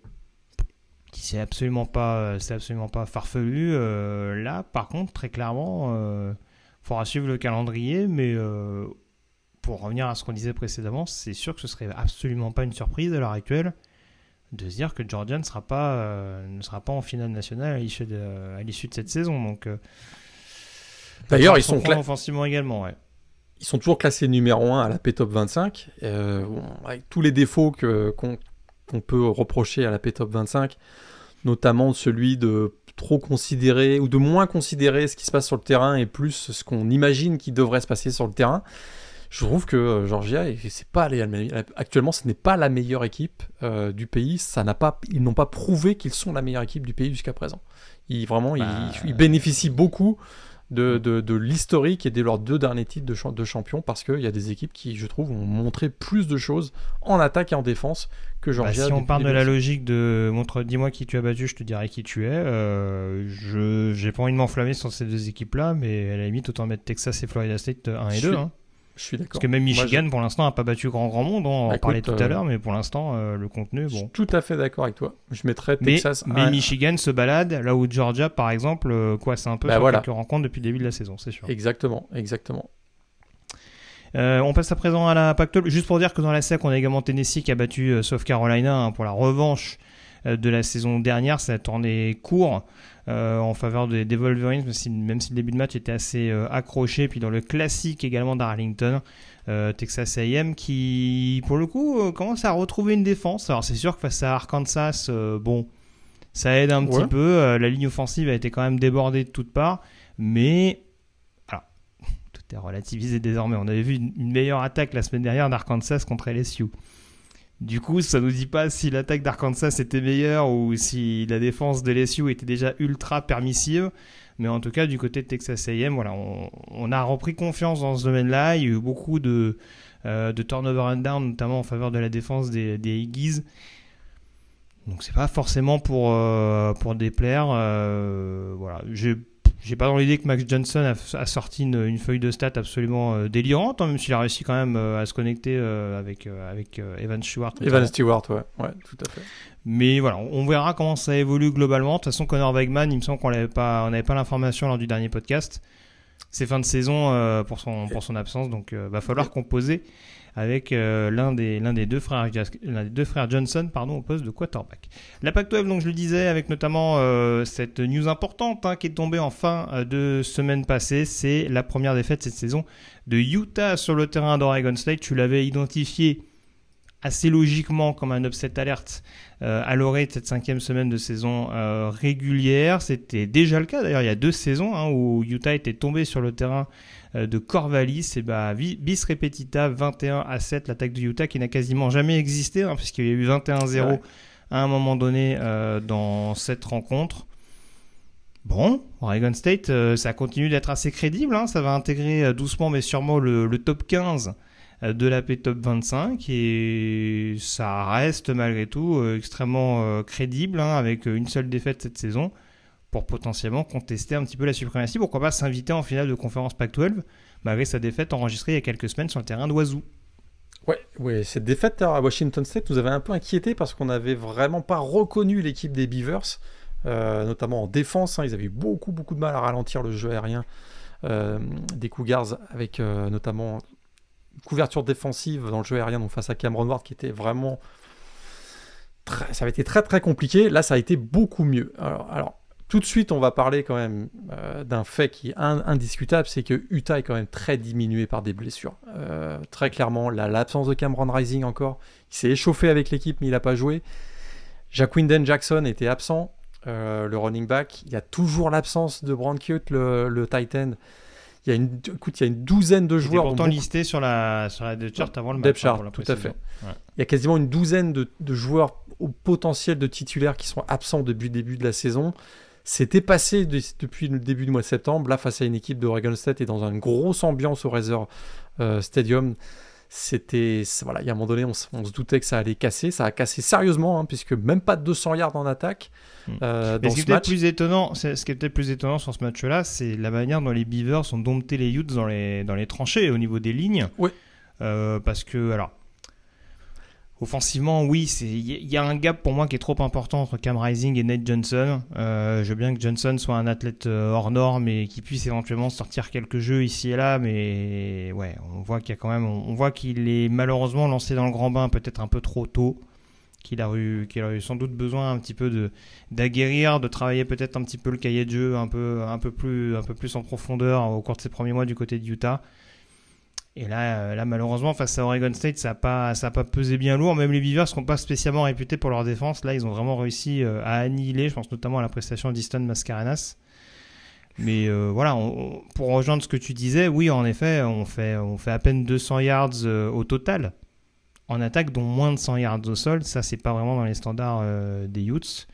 C'est absolument pas c'est absolument pas farfelu. là, par contre, très clairement, il faudra suivre le calendrier, mais pour revenir à ce qu'on disait précédemment, c'est sûr que ce serait absolument pas une surprise à l'heure actuelle de se dire que Georgia ne sera pas, euh, ne sera pas en finale nationale à l'issue de, de, cette saison. Donc, euh, D'ailleurs, ils sont offensivement également. Ouais. Ils sont toujours classés numéro 1 à la P-Top 25. Euh, avec tous les défauts qu'on qu peut reprocher à la P-Top 25, notamment celui de trop considérer ou de moins considérer ce qui se passe sur le terrain et plus ce qu'on imagine qui devrait se passer sur le terrain je trouve que euh, Georgia, c'est pas actuellement, ce n'est pas la meilleure équipe euh, du pays. Ça n'a pas, ils n'ont pas prouvé qu'ils sont la meilleure équipe du pays jusqu'à présent. Ils vraiment, bah... ils, ils, bénéficient beaucoup de, de, de l'historique et de leurs deux derniers titres de, de champion parce qu'il y a des équipes qui, je trouve, ont montré plus de choses en attaque et en défense que Georgia. Bah, si on parle de la logique de montre, dis-moi qui tu as battu, je te dirai qui tu es. Euh, je j'ai pas envie de m'enflammer sur ces deux équipes-là, mais à la limite autant mettre Texas et Florida State 1 et 2. Hein. Je suis d'accord. Parce que même Michigan, je... pour l'instant, n'a pas battu grand grand monde. On en parlait tout à l'heure, mais pour l'instant, euh, le contenu, bon. Je suis tout à fait d'accord avec toi. Je mettrais Texas. Mais, mais Michigan se balade là où Georgia, par exemple, euh, quoi, c'est un peu bah sur voilà. quelques rencontres depuis le début de la saison, c'est sûr. Exactement, exactement. Euh, on passe à présent à la Pactole. Juste pour dire que dans la SEC, on a également Tennessee qui a battu euh, South Carolina hein, pour la revanche euh, de la saison dernière. Ça a tourné court. Euh, en faveur des, des Wolverines, même si, même si, le début de match était assez euh, accroché. Puis dans le classique également d'Arlington, euh, Texas A&M qui, pour le coup, euh, commence à retrouver une défense. Alors c'est sûr que face à Arkansas, bon, ça aide un petit peu. la ligne offensive a été quand même débordée de toutes parts, mais tout est relativisé désormais. On avait vu une, une meilleure attaque la semaine dernière d'Arkansas contre LSU. Du coup, ça nous dit pas si l'attaque d'Arkansas était meilleure ou si la défense de LSU était déjà ultra permissive. Mais en tout cas, du côté de Texas A&M, voilà, on, a repris confiance dans ce domaine-là. Il y a eu beaucoup de, euh, turnover and down, notamment en faveur de la défense des, Higgies. Donc c'est pas forcément pour, euh, déplaire. Euh, voilà, j'ai pas dans l'idée que Max Johnson a, a sorti une, une, feuille de stats absolument euh, délirante, hein, même s'il a réussi quand même euh, à se connecter euh, avec, avec Evan Stewart. Evan Stewart, ouais. ouais, tout à fait. Mais voilà, on verra comment ça évolue globalement. De toute façon, Connor Wegman, il me semble qu'on n'avait pas, on pas l'information lors du dernier podcast. C'est fin de saison pour, son, pour son absence, donc va falloir composer avec euh, l'un des, deux frères, Johnson pardon, au poste de quarterback. La Pac-12, donc je le disais, avec notamment euh, cette news importante hein, qui est tombée en fin euh, de semaine passée, c'est la première défaite cette saison de Utah sur le terrain d'Oregon State. Tu l'avais identifié assez logiquement comme un upset alerte à l'orée de cette cinquième semaine de saison régulière. C'était déjà le cas d'ailleurs il y a deux saisons hein, où Utah était tombé sur le terrain de Corvallis et bah bis repetita 21 à 7 l'attaque de Utah qui n'a quasiment jamais existé hein, puisqu'il y a eu 21-0 ouais. à un moment donné dans cette rencontre. Bon, Oregon State, ça continue d'être assez crédible. Hein. ça va intégrer doucement mais sûrement le, le top 15 de la P Top 25 et ça reste malgré tout extrêmement crédible hein, avec une seule défaite cette saison pour potentiellement contester un petit peu la suprématie. Pourquoi pas s'inviter en finale de conférence Pac-12 malgré sa défaite enregistrée il y a quelques semaines sur le terrain d'Oiseau. Ouais, ouais, cette défaite à Washington State nous avait un peu inquiété parce qu'on n'avait vraiment pas reconnu l'équipe des Beavers, euh, notamment en défense. Hein. ils avaient eu beaucoup, beaucoup de mal à ralentir le jeu aérien euh, des Cougars avec euh, notamment couverture défensive dans le jeu aérien donc face à Cameron Ward qui était vraiment. ça avait été très très compliqué. Là, ça a été beaucoup mieux. alors tout de suite, on va parler quand même euh, d'un fait qui est indiscutable, c'est que Utah est quand même très diminué par des blessures. Euh, très clairement, l'absence de Cameron Rising encore, il s'est échauffé avec l'équipe, mais il n'a pas joué. Jacquinden Jackson était absent, euh, le running back. Il y a toujours l'absence de Brand le, le tight end. Il y a une, écoute, il y a une douzaine de joueurs. pourtant listé sur la, sur la depth chart avant le match. Hein, chart, tout à fait. Il y a quasiment une douzaine de, de joueurs au potentiel de titulaires qui sont absents depuis le début de la saison. C'était passé depuis le début du mois de septembre, là face à une équipe de Oregon State et dans une grosse ambiance au Razor euh, Stadium. C'était voilà, il y a un moment donné, on, se doutait que ça allait casser. Ça a cassé sérieusement, hein, puisque même pas de 200 yards en attaque. Hmm. Euh, dans ce, qui est plus étonnant, ce qui est peut-être plus étonnant sur ce match-là, c'est la manière dont les Beavers ont dompté les Utes dans les, dans les tranchées au niveau des lignes. Oui. Euh, parce que, alors, Offensivement, oui, il y, a un gap pour moi qui est trop important entre Cam Rising et Nate Johnson. Euh, je veux bien que Johnson soit un athlète euh, hors norme et qu'il puisse éventuellement sortir quelques jeux ici et là, mais ouais, on voit qu'il quand même, on voit qu'il est malheureusement lancé dans le grand bain peut-être un peu trop tôt, qu'il a eu, qu'il a eu sans doute besoin un petit peu de d'aguerrir, de travailler peut-être un petit peu le cahier de jeu un peu, un peu plus, un peu plus en profondeur au cours de ses premiers mois du côté de Utah. Et là, euh, là, malheureusement, face à Oregon State, ça n'a pas, pas pesé bien lourd. Même les Beavers ne sont pas spécialement réputés pour leur défense. Là, ils ont vraiment réussi euh, à annihiler. Je pense notamment à la prestation d'Easton Mascarenas. Mais euh, voilà, pour rejoindre ce que tu disais, oui, en effet, on fait, on fait à peine 200 yards au total en attaque, dont moins de 100 yards au sol. Ça, c'est pas vraiment dans les standards des Utes.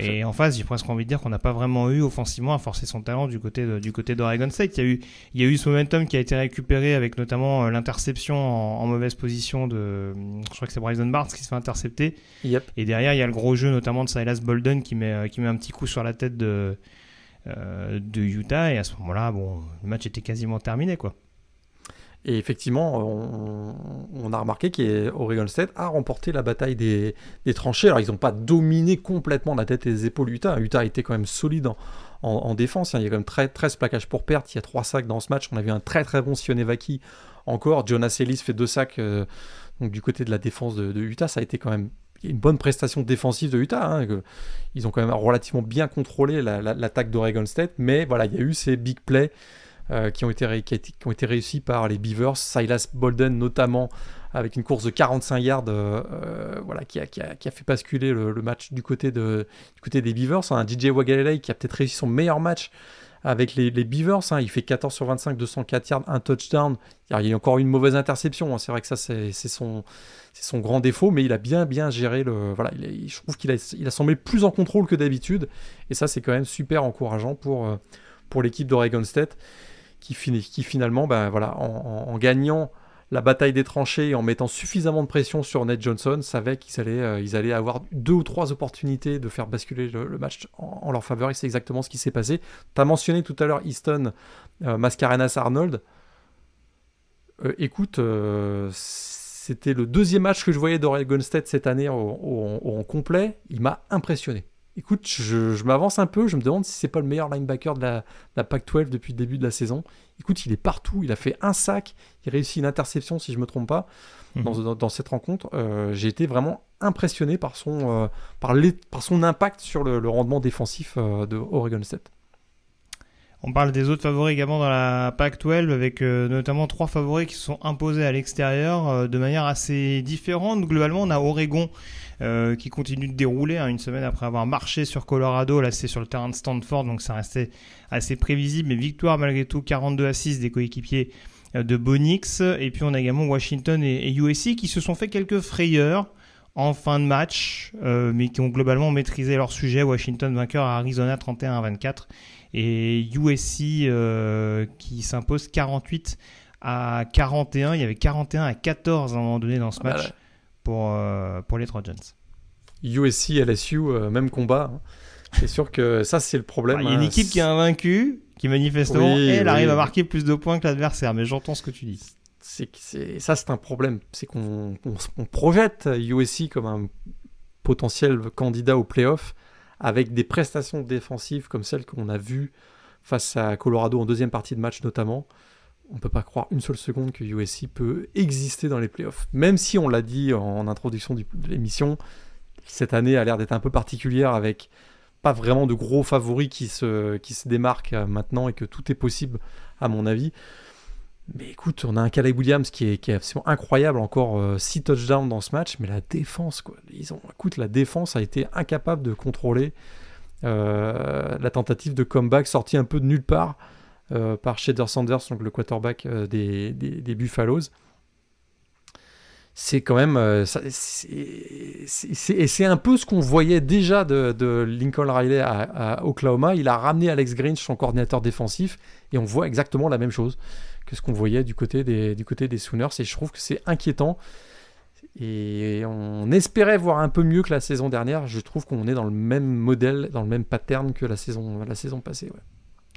Et en face, j'ai presque envie de dire qu'on n'a pas vraiment eu offensivement à forcer son talent du côté de, du côté d'Oregon State. Il y, a eu, il y a eu ce momentum qui a été récupéré avec notamment euh, l'interception en, mauvaise position de, je crois que c'est Bryson Barnes qui se fait intercepter. Et derrière, il y a le gros jeu notamment de Silas Bolden qui met, euh, qui met un petit coup sur la tête de, euh, de Utah. Et à ce moment-là, bon, le match était quasiment terminé, quoi. Et effectivement, on, a remarqué qu'Oregon State a remporté la bataille des, tranchées. Alors, ils n'ont pas dominé complètement la tête et les épaules Utah. Utah été quand même solide en, défense. Il y a quand même 13 plaquages pour perte. Il y a 3 sacs dans ce match. On a vu un très très bon Sionevaki encore. Jonas Ellis fait 2 sacs euh, du côté de la défense de, Utah. Ça a été quand même une bonne prestation défensive de Utah. Hein, ils ont quand même relativement bien contrôlé l'attaque d'Oregon State. Mais voilà, il y a eu ces big plays euh, qui, ont été qui, ont été réussis par les Beavers, Silas Bolden notamment, avec une course de 45 yards euh, euh, voilà, qui a, qui, a, qui, a, fait basculer le, match du côté, de, du côté des Beavers. Un DJ Wagalele qui a peut-être réussi son meilleur match avec les, les Beavers. Hein. Il fait 14 sur 25, 204 yards, un touchdown. Il y a encore une mauvaise interception. Hein. C'est vrai que ça, c'est son, son grand défaut, mais il a bien, bien géré le. Voilà, il je trouve qu'il a, il a semblé plus en contrôle que d'habitude. Et ça, c'est quand même super encourageant pour, pour l'équipe d'Oregon State qui, finalement, ben, voilà, en, gagnant la bataille des tranchées et en mettant suffisamment de pression sur Ned Johnson, savaient qu'ils allaient, euh, allaient avoir deux ou trois opportunités de faire basculer le, match en, leur faveur, et c'est exactement ce qui s'est passé. Tu as mentionné tout à l'heure Easton euh, Mascarenas Arnold. Euh, écoute, c'était le deuxième match que je voyais d'Oregon State cette année en complet. Il m'a impressionné. Écoute, je, m'avance un peu, je me demande si c'est pas le meilleur linebacker de la, la Pac-12 depuis le début de la saison. Écoute, il est partout, il a fait un sac, il réussit une interception si je me trompe pas mhm. dans, cette rencontre. Euh, j'ai été vraiment impressionné par son, euh, par, par son impact sur le, rendement défensif euh, de Oregon State. On parle des autres favoris également dans la Pac-12 avec notamment trois favoris qui se sont imposés à l'extérieur de manière assez différente. Globalement, on a Oregon euh, qui continue de dérouler hein, une semaine après avoir marché sur Colorado. Là, c'est sur le terrain de Stanford, donc ça restait assez prévisible. Mais victoire malgré tout, 42 à 6 des coéquipiers euh, de Bonix. Et puis on a également Washington et, USC qui se sont fait quelques frayeurs en fin de match, euh, mais qui ont globalement maîtrisé leur sujet. Washington vainqueur à Arizona 31 à 24 et USC euh, qui s'impose 48 à 41. Il y avait 41 à 14 à un moment donné dans ce Ah bah match pour, euh, pour les Trojans. USC, LSU, euh, même combat. hein. C'est sûr que ça, c'est le problème. Il y a une équipe qui est invaincue, qui manifestement, Oui, elle arrive à marquer plus de points que l'adversaire. Mais j'entends ce que tu dis. c'est que c'est ça c'est un problème c'est qu'on on, on projette USC comme un potentiel candidat au playoff avec des prestations défensives comme celles qu'on a vues face à Colorado en deuxième partie de match notamment on peut pas croire une seule seconde que USC peut exister dans les playoffs. Même si on l'a dit en introduction du- de l'émission cette année a l'air d'être un peu particulière avec pas vraiment de gros favoris qui se, qui se démarquent euh, maintenant et que tout est possible à mon avis mais écoute, on a un Caleb Williams qui est, absolument incroyable, encore 6 touchdowns dans ce match, mais la défense, quoi. Ils ont, écoute, la défense a été incapable de contrôler euh, la tentative de comeback sortie un peu de nulle part euh, par Shader Sanders, donc le quarterback euh, des, des, Buffaloes. C'est quand même. euh, c'est- un peu ce qu'on voyait déjà de, de Lincoln Riley à, à Oklahoma. Il a ramené Alex Grinch, son coordinateur défensif, et on voit exactement la même chose que ce qu'on voyait du côté des, du côté des Sooners. Et je trouve que c'est inquiétant. Et on espérait voir un peu mieux que la saison dernière. Je trouve qu'on est dans le même modèle, dans le même pattern que la saison, la saison passée. ouais.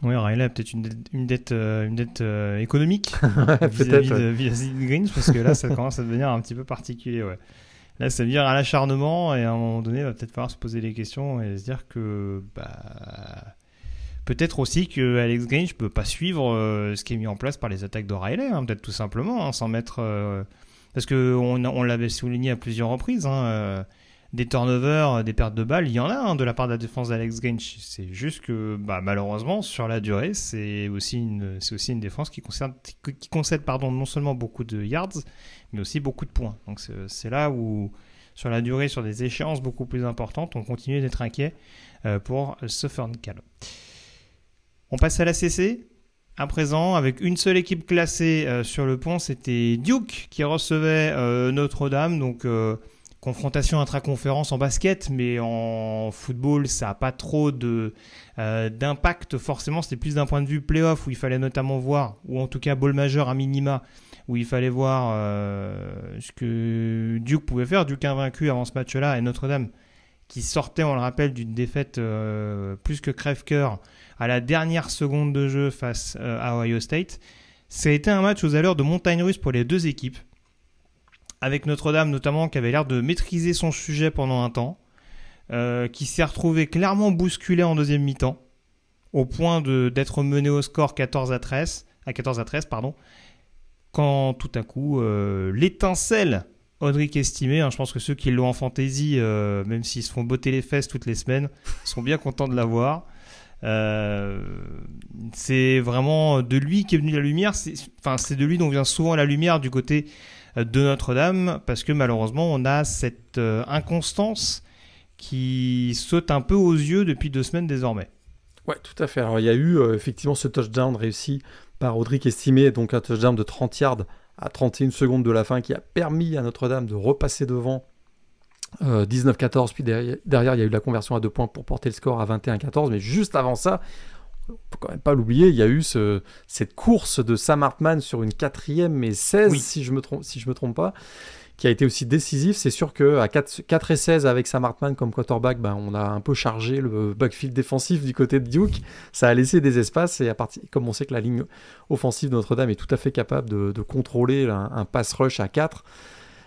Oui, Riley a peut-être une dette, une dette, euh, une dette euh, économique vis-à-vis de, vis-à-vis de Greens, parce que là, ça commence à devenir un petit peu particulier. Ouais. Là, ça vient à l'acharnement, et à un moment donné, il va peut-être falloir se poser des questions et se dire que bah, peut-être aussi que Alex Grinch ne peut pas suivre euh, ce qui est mis en place par les attaques de Riley, hein, peut-être tout simplement, hein, sans mettre. euh, parce qu'on on l'avait souligné à plusieurs reprises. hein, euh, des turnovers, des pertes de balles, il y en a de la part de la défense d'Alex Grinch. C'est juste que bah, malheureusement, sur la durée, c'est aussi une, défense qui, concerne, qui concède non seulement beaucoup de yards, mais aussi beaucoup de points. Donc c'est là où, sur la durée, sur des échéances beaucoup plus importantes, on continue d'être inquiet pour Southern Cal. On passe à la CC. À présent, avec une seule équipe classée euh, sur le pont, c'était Duke qui recevait euh, Notre-Dame. Donc euh, confrontation intra-conférence en basket, mais en football, ça n'a pas trop d'impact forcément. C'était plus d'un point de vue playoff où il fallait notamment voir, ou en tout cas ball majeur à minima, où il fallait voir ce que Duke pouvait faire. Duke invaincu avant ce match-là et Notre-Dame qui sortait, on le rappelle, d'une défaite plus que crève-cœur à la dernière seconde de jeu face euh, à Ohio State. Ça a été un match aux allures de montagne russe pour les deux équipes avec Notre-Dame notamment qui avait l'air de maîtriser son sujet pendant un temps, euh, qui s'est retrouvé clairement bousculé en deuxième mi-temps, au point d'être mené au score 14 à 13, à 14 à 13 pardon, quand tout à coup euh, l'étincelle Audric estimé, hein, je pense que ceux qui l'ont en fantasy, euh, même s'ils se font botter les fesses toutes les semaines, sont bien contents de l'avoir. Euh, c'est vraiment de lui qui est venu la lumière. Enfin, c'est de lui dont vient souvent la lumière du côté euh, de Notre-Dame, parce que malheureusement, on a cette euh, inconstance qui saute un peu aux yeux depuis deux semaines désormais. Ouais, tout à fait. Alors, il y a eu effectivement ce touchdown réussi par Audric Estimé, donc un touchdown de 30 yards à 31 secondes de la fin qui a permis à Notre-Dame de repasser devant euh, 19-14. Puis derrière, derrière, il y a eu la conversion à deux points pour porter le score à 21-14. Mais juste avant ça, on peut quand même pas l'oublier, il y a eu ce- cette course de Sam Hartman sur une quatrième et 16, Oui. si je me trompe, si je me trompe pas, qui a été aussi décisif. C'est sûr que à 4, 4 et 16 avec Sam Hartman comme quarterback, ben, on a un peu chargé le backfield défensif du côté de Duke. Ça a laissé des espaces et à partir, comme on sait que la ligne offensive de Notre-Dame est tout à fait capable de, de contrôler un, un pass rush à 4,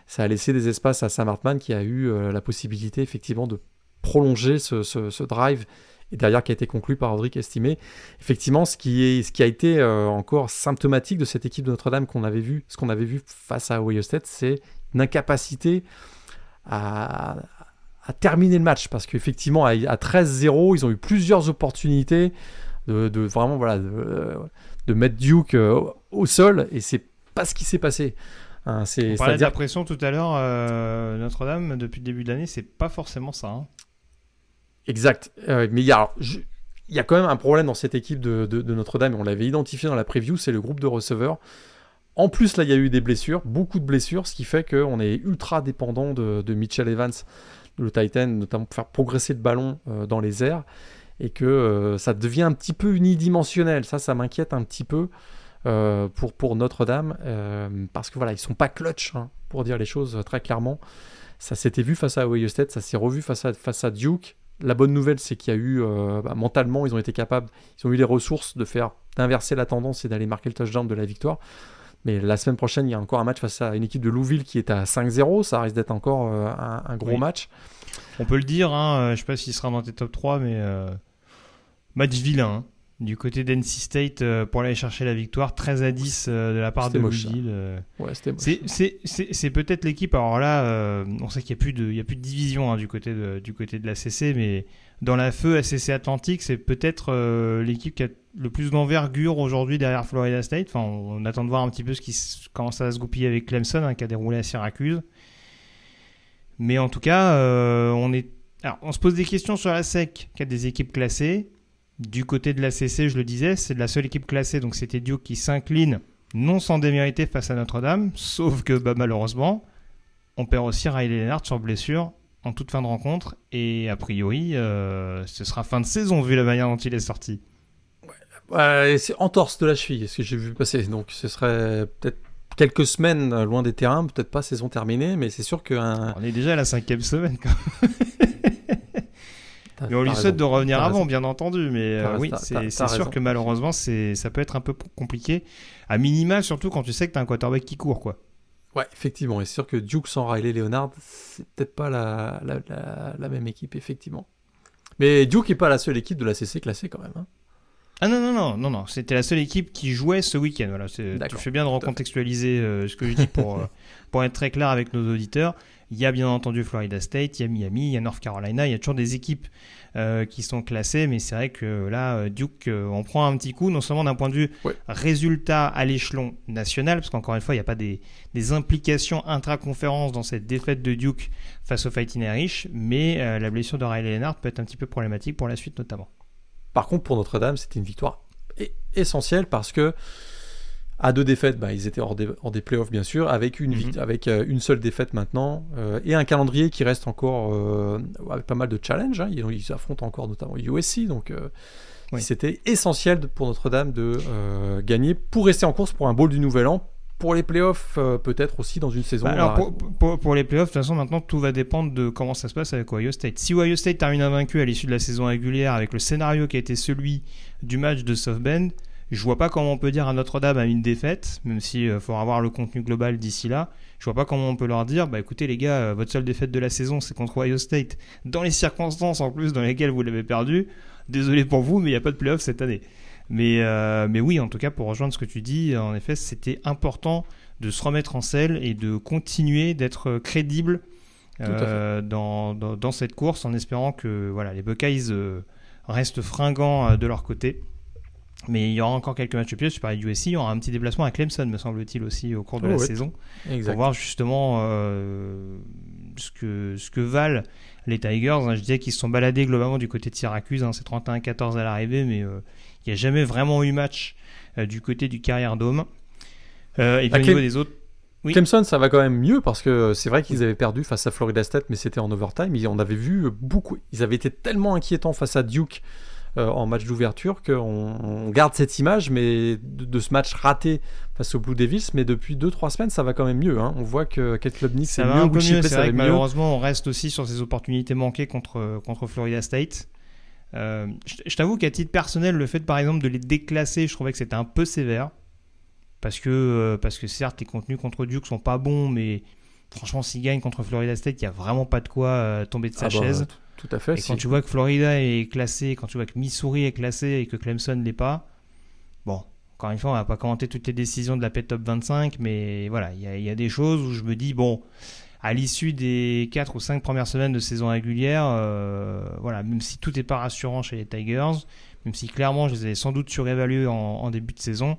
ça a laissé des espaces à Sam Hartman qui a eu euh, la possibilité effectivement de prolonger ce, drive et derrière qui a été conclu par Audric Estimé. Effectivement, ce qui, est, ce qui a été euh, encore symptomatique de cette équipe de Notre-Dame qu'on avait vu, ce qu'on avait vu face à Ohio State, c'est une incapacité à, terminer le match parce qu'effectivement à, à 13-0, ils ont eu plusieurs opportunités de, vraiment voilà de, de mettre Duke euh, au sol et c'est pas ce qui s'est passé. Hein, c'est On parlait de la pression tout à l'heure. euh, Notre-Dame, depuis le début de l'année, c'est pas forcément ça. hein. Exact. Euh, mais il y, a, alors, je- il y a quand même un problème dans cette équipe de, de- de Notre-Dame, et on l'avait identifié dans la preview, c'est le groupe de receveurs. En plus, là, il y a eu des blessures, beaucoup de blessures, ce qui fait qu'on est ultra dépendant de, Mitchell Evans, le Titan, notamment pour faire progresser le ballon euh, dans les airs, et que ça devient un petit peu unidimensionnel. Ça, ça m'inquiète un petit peu euh, pour, pour Notre-Dame, parce que voilà, ils sont pas clutch, hein, pour dire les choses très clairement. Ça s'était vu face à Ohio State, ça s'est revu face à, face à Duke. La bonne nouvelle, c'est qu'il y a eu, bah, mentalement, ils ont été capables, ils ont eu les ressources de faire, d'inverser la tendance et d'aller marquer le touchdown de la victoire. Mais la semaine prochaine, il y a encore un match face à une équipe de Louville qui est à 5-0. Ça risque d'être encore euh, un, gros match. On peut le dire, hein, euh, je ne sais pas s'il sera dans tes top 3, mais euh, match vilain. Hein. Du côté d'NC State pour aller chercher la victoire, 13 à 10 de la part de Louisville. Ouais, c'est peut-être l'équipe. Alors là, on sait qu'il n'y a, plus de, a plus de division hein, du, côté de, du côté de la CC, mais dans la feu SCC Atlantique, c'est peut-être l'équipe qui a le plus d'envergure aujourd'hui derrière Florida State. Enfin, on attend de voir un petit peu ce qui commence à se goupiller avec Clemson, hein, qui a déroulé à Syracuse. Mais en tout cas, euh, on est. Alors, on se pose des questions sur la SEC, qui a des équipes classées. Du côté de la CC, je le disais, c'est la seule équipe classée, donc c'était Duke qui s'incline, non sans démériter face à Notre-Dame, sauf que bah, malheureusement, on perd aussi Riley Leonard sur blessure en toute fin de rencontre, et a priori, euh, ce sera fin de saison vu la manière dont il est sorti c'est entorse de la cheville, ce que j'ai vu passer. Donc ce serait peut-être quelques semaines loin des terrains, peut-être pas saison terminée, mais c'est sûr qu'un. On est déjà à la cinquième semaine quand mais on lui souhaite de revenir avant, bien entendu. Mais euh, oui, c'est sûr que malheureusement, ça peut être un peu compliqué. À minima, surtout quand tu sais que tu as un quarterback qui court, quoi. Ouais, effectivement. Et c'est sûr que Duke sans Riley Leonard, c'est peut-être pas la, la, même équipe, effectivement. Mais Duke n'est pas la seule équipe de la CC classée quand même. Hein. Ah non, non, non, non, non. C'était la seule équipe qui jouait ce week-end. Voilà, tu fais bien de recontextualiser euh, ce que je dis pour, euh, pour être très clair avec nos auditeurs. Il y a bien entendu Florida State, il y a Miami, il y a North Carolina, il y a toujours des équipes euh, qui sont classées, mais c'est vrai que là, Duke, on prend un petit coup, non seulement d'un point de vue résultat à l'échelon national, parce qu'encore une fois, il n'y a pas des, des implications intra-conférences dans cette défaite de Duke face au Fighting Irish, mais la blessure de Riley Leonard peut être un petit peu problématique pour la suite notamment. Par contre, pour Notre-Dame, c'était une victoire essentielle parce que à deux défaites, bah, ils étaient hors des, hors des playoffs bien sûr, avec une, mhm. avec euh, une seule défaite maintenant, euh, et un calendrier qui reste encore euh, avec pas mal de challenges. Hein. Ils, affrontent encore notamment USC, donc c'était essentiel pour Notre-Dame de gagner pour rester en course pour un bowl du Nouvel An, pour les playoffs, peut-être aussi dans une saison. Bah, alors pour, les playoffs, de toute façon, maintenant tout va dépendre de comment ça se passe avec Ohio State. Si Ohio State termine invaincu à l'issue de la saison régulière avec le scénario qui a été celui du match de South Bend, je vois pas comment on peut dire à Notre-Dame à une défaite, même s'il il euh, faudra avoir le contenu global d'ici là. Je vois pas comment on peut leur dire, bah écoutez les gars, euh, votre seule défaite de la saison c'est contre Ohio State, dans les circonstances en plus dans lesquelles vous l'avez perdu. Désolé pour vous, mais il n'y a pas de playoffs cette année. Mais, euh, mais oui, en tout cas, pour rejoindre ce que tu dis, en effet, c'était important de se remettre en selle et de continuer d'être crédible euh, dans, dans, cette course en espérant que voilà, les Buckeyes euh, restent fringants de leur côté. Mais il y aura encore quelques matchs pieds. Je parlais du USC. Il y aura un petit déplacement à Clemson, me semble-t-il, aussi au cours de la saison. Pour voir justement ce, que, ce que valent les Tigers. Hein. Je disais qu'ils se sont baladés globalement du côté de Syracuse. Hein. C'est 31-14 à l'arrivée, mais il n'y a jamais vraiment eu match euh, du côté du Carrière Dome. Euh, et puis au niveau des autres. Clemson, ça va quand même mieux parce que c'est vrai qu'ils avaient perdu face à Florida State, mais c'était en overtime. on avait vu beaucoup. Ils avaient été tellement inquiétants face à Duke euh, en match d'ouverture qu'on garde cette image, mais de, ce match raté face aux Blue Devils. Mais depuis 2-3 semaines, ça va quand même mieux. Hein. On voit que Kate Klubnik, c'est mieux. Un peu mieux. C'est vrai que malheureusement, on reste aussi sur ces opportunités manquées contre, contre Florida State. Euh, je, t'avoue qu'à titre personnel, le fait par exemple de les déclasser, je trouvais que c'était un peu sévère. Parce que, euh, parce que certes, les contenus contre Duke sont pas bons, mais franchement, s'ils gagnent contre Florida State, il n'y a vraiment pas de quoi tomber de sa ah bah, chaise. Tout à fait. Et quand tu vois que Florida est classé, quand tu vois que Missouri est classé et que Clemson l'est pas, bon, encore une fois, on va pas commenter toutes les décisions de la PET Top 25, mais voilà, il y, y, a des choses où je me dis, bon, à l'issue des 4 ou 5 premières semaines de saison régulière, euh, voilà, même si tout n'est pas rassurant chez les Tigers, même si clairement je les ai sans doute surévalués en, début de saison,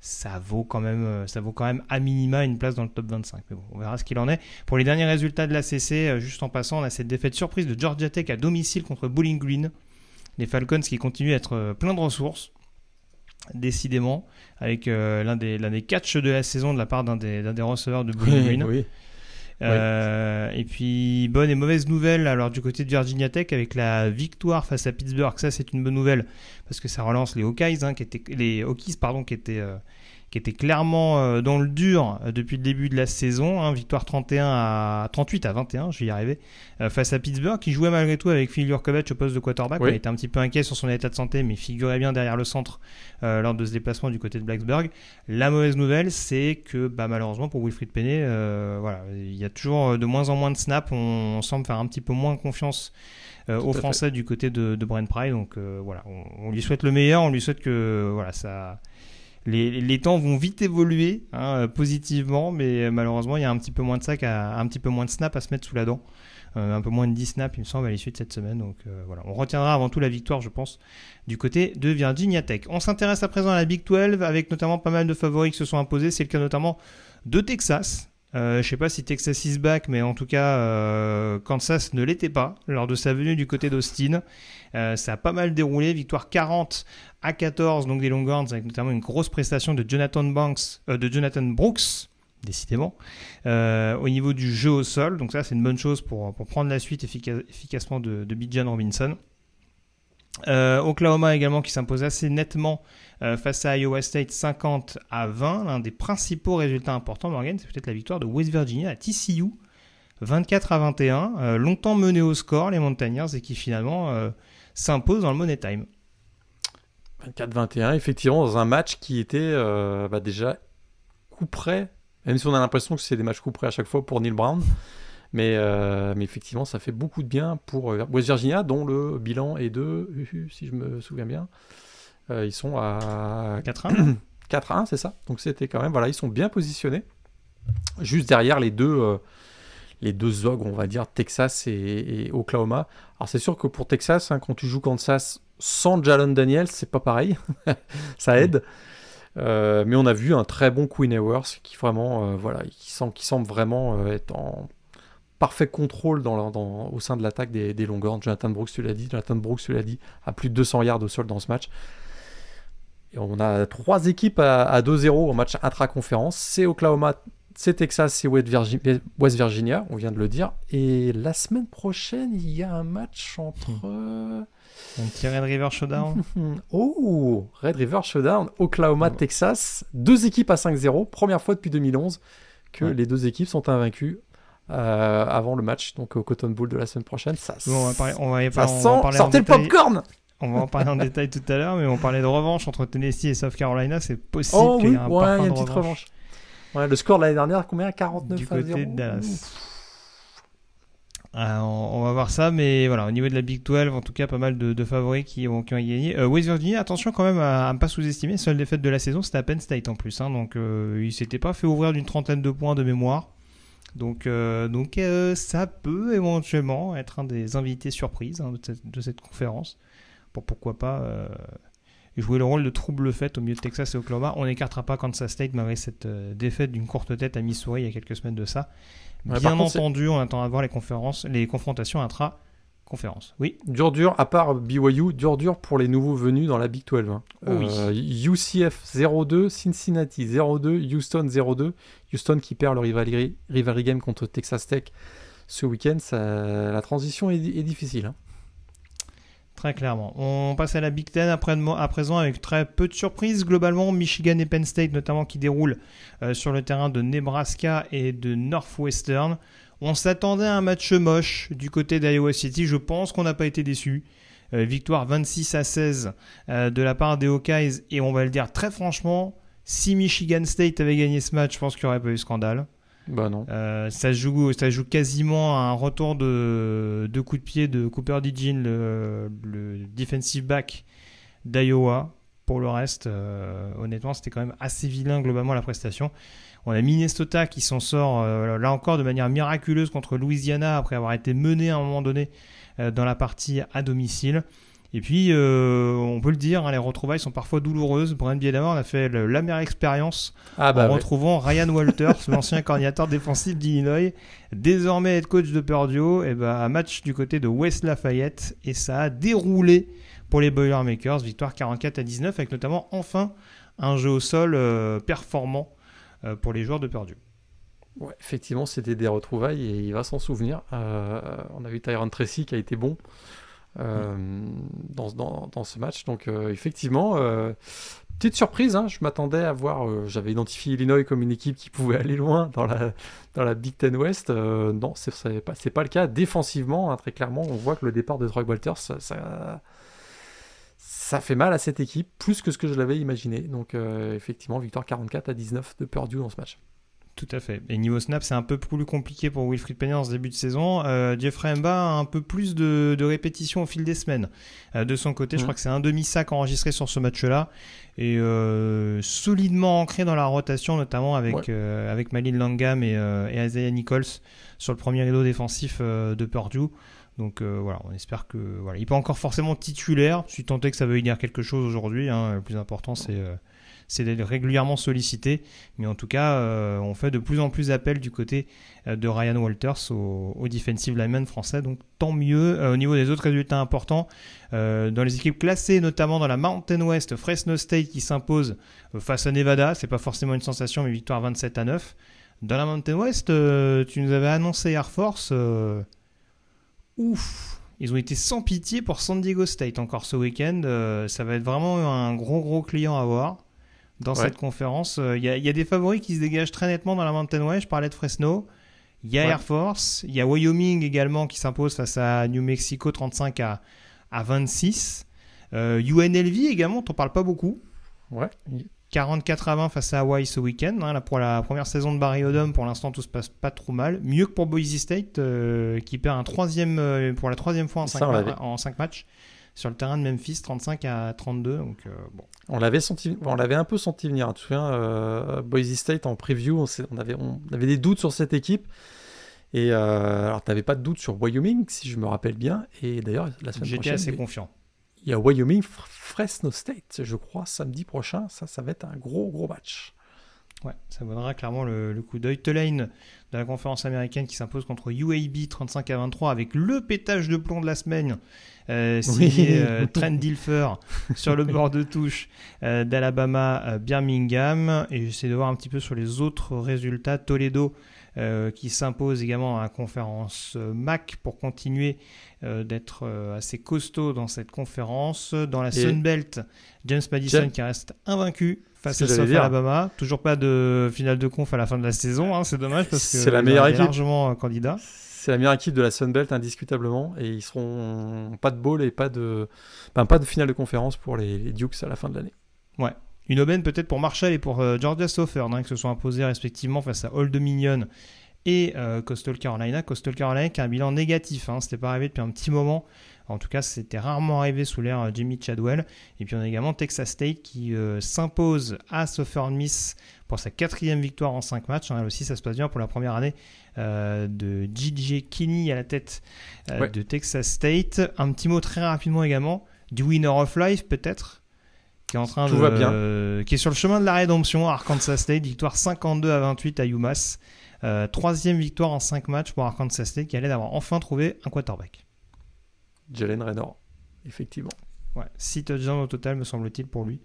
ça vaut quand même, euh, ça vaut quand même à minima une place dans le top 25. Mais bon, on verra ce qu'il en est. Pour les derniers résultats de la CC, euh, juste en passant, on a cette défaite surprise de Georgia Tech à domicile contre Bowling Green. Les Falcons qui continuent à être plein de ressources. décidément, avec euh, l'un des, l'un des catchs de la saison de la part d'un des, d'un des receveurs de Bowling Green. oui. Euh, Et puis, bonne et mauvaise nouvelle alors du côté de Virginia Tech avec la victoire face à Pittsburgh. Ça, c'est une bonne nouvelle parce que ça relance les Hawkeyes, hein, qui étaient, les Hokies, pardon, qui étaient, euh, qui étaient clairement euh, dans le dur euh, depuis le début de la saison. hein. victoire 31 à 38 à 21, je vais y arriver, euh, face à Pittsburgh, qui jouait malgré tout avec Phil Jurkovec au poste de quarterback. Oui. On était un petit peu inquiet sur son état de santé, mais figurait bien derrière le centre euh, lors de ce déplacement du côté de Blacksburg. La mauvaise nouvelle, c'est que bah, malheureusement pour Wilfried Penney, euh, voilà, il y a toujours de moins en moins de snaps. On, on semble faire un petit peu moins confiance aux fait. Français du côté de, de Brent Pry. Donc voilà, on, on lui souhaite le meilleur. On lui souhaite que voilà ça. Les, temps vont vite évoluer hein, euh, positivement, mais euh, malheureusement il y a un petit peu moins de sacs, à, un petit peu moins de snaps à se mettre sous la dent. Euh, un peu moins de 10 snaps, il me semble, à l'issue de cette semaine. Donc voilà, on retiendra avant tout la victoire, je pense, du côté de Virginia Tech. On s'intéresse à présent à la Big 12 avec notamment pas mal de favoris qui se sont imposés. C'est le cas notamment de Texas. Euh, je sais pas si Texas is back, mais en tout cas, euh, Kansas ne l'était pas lors de sa venue du côté d'Austin. Euh, ça a pas mal déroulé. Victoire 40 à 14, donc des Longhorns, avec notamment une grosse prestation de Jonathan Banks, euh, de Jonathan Brooks, décidément, au niveau du jeu au sol. Donc ça, c'est une bonne chose pour, pour prendre la suite effica- efficacement de, de Bijan Robinson. Oklahoma également qui s'impose assez nettement euh, face à Iowa State 50 à 20. L'un des principaux résultats importants, Morgan, c'est peut-être la victoire de West Virginia à TCU 24 à 21. Euh, longtemps mené au score, les Montagnards, et qui finalement euh, s'impose dans le Money Time. 24-21, effectivement, dans un match qui était euh, bah, déjà coup près, même si on a l'impression que c'est des matchs coup près à chaque fois pour Neil Brown. Mais, effectivement, ça fait beaucoup de bien pour West Virginia, dont le bilan est de, si je me souviens bien, ils sont à 4-1 4-1, c'est ça. Donc c'était quand même, voilà, ils sont bien positionnés. Juste derrière les deux, euh, les deux ogres, on va dire, Texas et, et Oklahoma. Alors c'est sûr que pour Texas, hein, quand tu joues Kansas sans Jalen Daniels, c'est pas pareil. ça aide. Euh, mais on a vu un très bon Queen Ewers qui vraiment, euh, voilà, qui semble, qui semble vraiment euh, être en parfait contrôle dans, la- dans- au sein de l'attaque des, des Longhorns. Jonathan Brooks, tu l'as dit. Jonathan Brooks, tu l'as dit, a plus de 200 yards au sol dans ce match. On a trois équipes à, à 2-0 au match intra-conférence. C'est Oklahoma, c'est Texas, c'est West Virgi- West Virginia, on vient de le dire. Et la semaine prochaine, il y a un match entre... euh, Un petit Red River Showdown. Oh, Red River Showdown, Oklahoma, Texas. Deux équipes à 5-0. Première fois depuis 2011 que Ouais. les deux équipes sont invaincues euh, avant le match, donc au Cotton Bowl de la semaine prochaine. Ça, Bon, on va parler, on va y ça va en sent... parler en Sortez le popcorn On va en parler en détail tout à l'heure, mais on parlait de revanche entre Tennessee et South Carolina. C'est possible Oh qu'il y oui, ait un ouais, il y a de une petite revanche. le score de l'année dernière, combien? 49 Du à côté 0 de Dallas. Ah, on, va voir ça, mais voilà, au niveau de la Big 12, en tout cas, pas mal de, de favoris qui ont, qui ont gagné. Euh, West Virginia, attention quand même à, à ne pas sous-estimer, seule défaite de la saison, c'était à Penn State en plus. hein, donc, euh, il s'était pas fait ouvrir d'une trentaine de points de mémoire. Donc, euh, donc euh, ça peut éventuellement être un des invités surprises hein, de, cette, de cette conférence. Pour pourquoi pas euh, jouer le rôle de trouble fait au milieu de Texas et Oklahoma. On n'écartera pas Kansas State malgré cette euh, défaite d'une courte tête à Missouri il y a quelques semaines de ça. Ouais, Bien contre, entendu, on attend à voir les conférences, les confrontations intra conférences. Oui. Dur dur, à part BYU, dur dur pour les nouveaux venus dans la Big 12. hein. Oh oui. Euh, UCF 0-2, Cincinnati 0-2, Houston 0-2. Houston qui perd le rivalry, rivalry game contre Texas Tech ce week-end. ça- La transition est, est difficile. hein. Très clairement. On passe à la Big Ten à présent avec très peu de surprises. Globalement, Michigan et Penn State notamment qui déroulent euh, sur le terrain de Nebraska et de Northwestern. On s'attendait à un match moche du côté d'Iowa City. Je pense qu'on n'a pas été déçus. Euh, victoire 26 à 16 euh, de la part des Hawkeyes. Et on va le dire très franchement, si Michigan State avait gagné ce match, je pense qu'il n'y aurait pas eu scandale. Bah non. Euh, ça, joue, ça joue quasiment à un retour de, de coup de pied de Cooper DeJean, le, le defensive back d'Iowa. Pour le reste, euh, honnêtement, c'était quand même assez vilain globalement la prestation. On a Minnesota qui s'en sort euh, là encore de manière miraculeuse contre Louisiana après avoir été mené à un moment donné dans la partie à domicile. Et puis, euh, on peut le dire, hein, les retrouvailles sont parfois douloureuses. Brian on a fait l'amère expérience Ah en bah ouais. retrouvant Ryan Walters, l'ancien coordinateur défensif d'Illinois, désormais head coach de Purdue, et ben un match du côté de West Lafayette et ça a déroulé pour les Boilermakers. Victoire 44 à 19 avec notamment enfin un jeu au sol euh, performant euh, pour les joueurs de Purdue. Ouais, effectivement, c'était des retrouvailles et il va s'en souvenir. On a vu Tyron Tracy qui a été bon dans, dans, ce match. Donc, effectivement, petite surprise. Hein, je m'attendais à voir. J'avais identifié Illinois comme une équipe qui pouvait aller loin dans la, Big Ten West. non, c'est pas, pas le cas. Défensivement, hein, très clairement, on voit que le départ de Troy Walters, ça, fait mal à cette équipe, plus que ce que je l'avais imaginé. Donc euh, effectivement, victoire 44 à 19 de Purdue dans ce match. Tout à fait. Et niveau snap, c'est un peu plus compliqué pour Wilfried Payne en ce début de saison. Euh, Jeffrey Mba a un peu plus de, de répétitions au fil des semaines. Euh, de son côté, je crois que c'est un demi-sac enregistré sur ce match-là. Et solidement ancré dans la rotation, notamment avec, avec Malin Langam et, et Isaiah Nichols sur le premier rideau défensif de Purdue. Donc euh, voilà, on espère que voilà, il n'est pas encore forcément titulaire. Je suis tenté que ça veuille dire quelque chose aujourd'hui. Hein. Le plus important, c'est euh, c'est régulièrement sollicité. Mais en tout cas, euh, on fait de plus en plus d'appels du côté de Ryan Walters au, defensive lineman français. Donc tant mieux. au niveau des autres résultats importants, dans les équipes classées, notamment dans la Mountain West, Fresno State qui s'impose face à Nevada. C'est pas forcément une sensation, mais victoire 27 à 9. Dans la Mountain West, tu nous avais annoncé Air Force ouf. Ils ont été sans pitié pour San Diego State encore ce week-end. Euh, ça va être vraiment un gros gros client à voir dans cette conférence. Il euh, y, a des favoris qui se dégagent très nettement dans la Mountain West. Je parlais de Fresno. Il y a Air Force. Il y a Wyoming également qui s'impose face à New Mexico 35 à, à 26. UNLV également, on parle pas beaucoup. Ouais. 44 à 20 face à Hawaii ce week-end. Hein, pour la première saison de Barry Odom, pour l'instant, tout se passe pas trop mal. Mieux que pour Boise State, euh, qui perd un troisième, euh, pour la troisième fois en 5, matchs sur le terrain de Memphis, 35 à 32. Donc, euh, bon. On l'avait senti, on l'avait un peu senti venir. Tu te souviens, Boise State en preview, on, avait, on avait des doutes sur cette équipe. Et alors, tu n'avais pas de doute sur Wyoming, si je me rappelle bien. Et d'ailleurs, la semaine. J'étais assez confiant il y a Wyoming Fresno State, je crois, samedi prochain. Ça, ça va être un gros, gros match. Ouais, ça vaudra clairement le, coup d'œil. Tulane de la conférence américaine qui s'impose contre UAB 35 à 23 avec le pétage de plomb de la semaine. Euh, signé euh, Trent Dilfer sur le bord de touche euh, d'Alabama euh, Birmingham. Et j'essaie de voir un petit peu sur les autres résultats. Toledo qui s'impose également à la conférence MAC pour continuer d'être assez costaud dans cette conférence. Dans la Sun Belt, James Madison qui reste invaincu face à South Alabama. Toujours pas de finale de conf à la fin de la saison, hein. c'est dommage parce que c'est la meilleure équipe. largement candidat. C'est la meilleure équipe de la Sun Belt indiscutablement et ils seront pas de bowl et pas de pas de finale de conférence pour les, Dukes à la fin de l'année. Ouais, une aubaine peut-être pour Marshall et pour euh, Georgia Southern hein, qui se sont imposés respectivement face à Old Dominion et euh, Coastal Carolina. Coastal Carolina qui a un bilan négatif, hein, c'était pas arrivé depuis un petit moment. En tout cas, c'était rarement arrivé sous l'ère euh, Jimmy Chadwell. Et puis on a également Texas State qui euh, s'impose à Southern Miss pour sa quatrième victoire en cinq matchs. Hein. Là aussi, ça se passe bien pour la première année de J.J. Kinney à la tête de Texas State. Un petit mot très rapidement également du winner of life peut-être qui est en train de, bien. qui est sur le chemin de la rédemption Arkansas State, victoire 52 à 28 à UMass. Euh, troisième victoire en 5 matchs pour Arkansas State qui allait d'avoir enfin trouvé un quarterback. Jalen Raynor, effectivement. Ouais, 6 touchdowns au total, me semble-t-il, pour lui.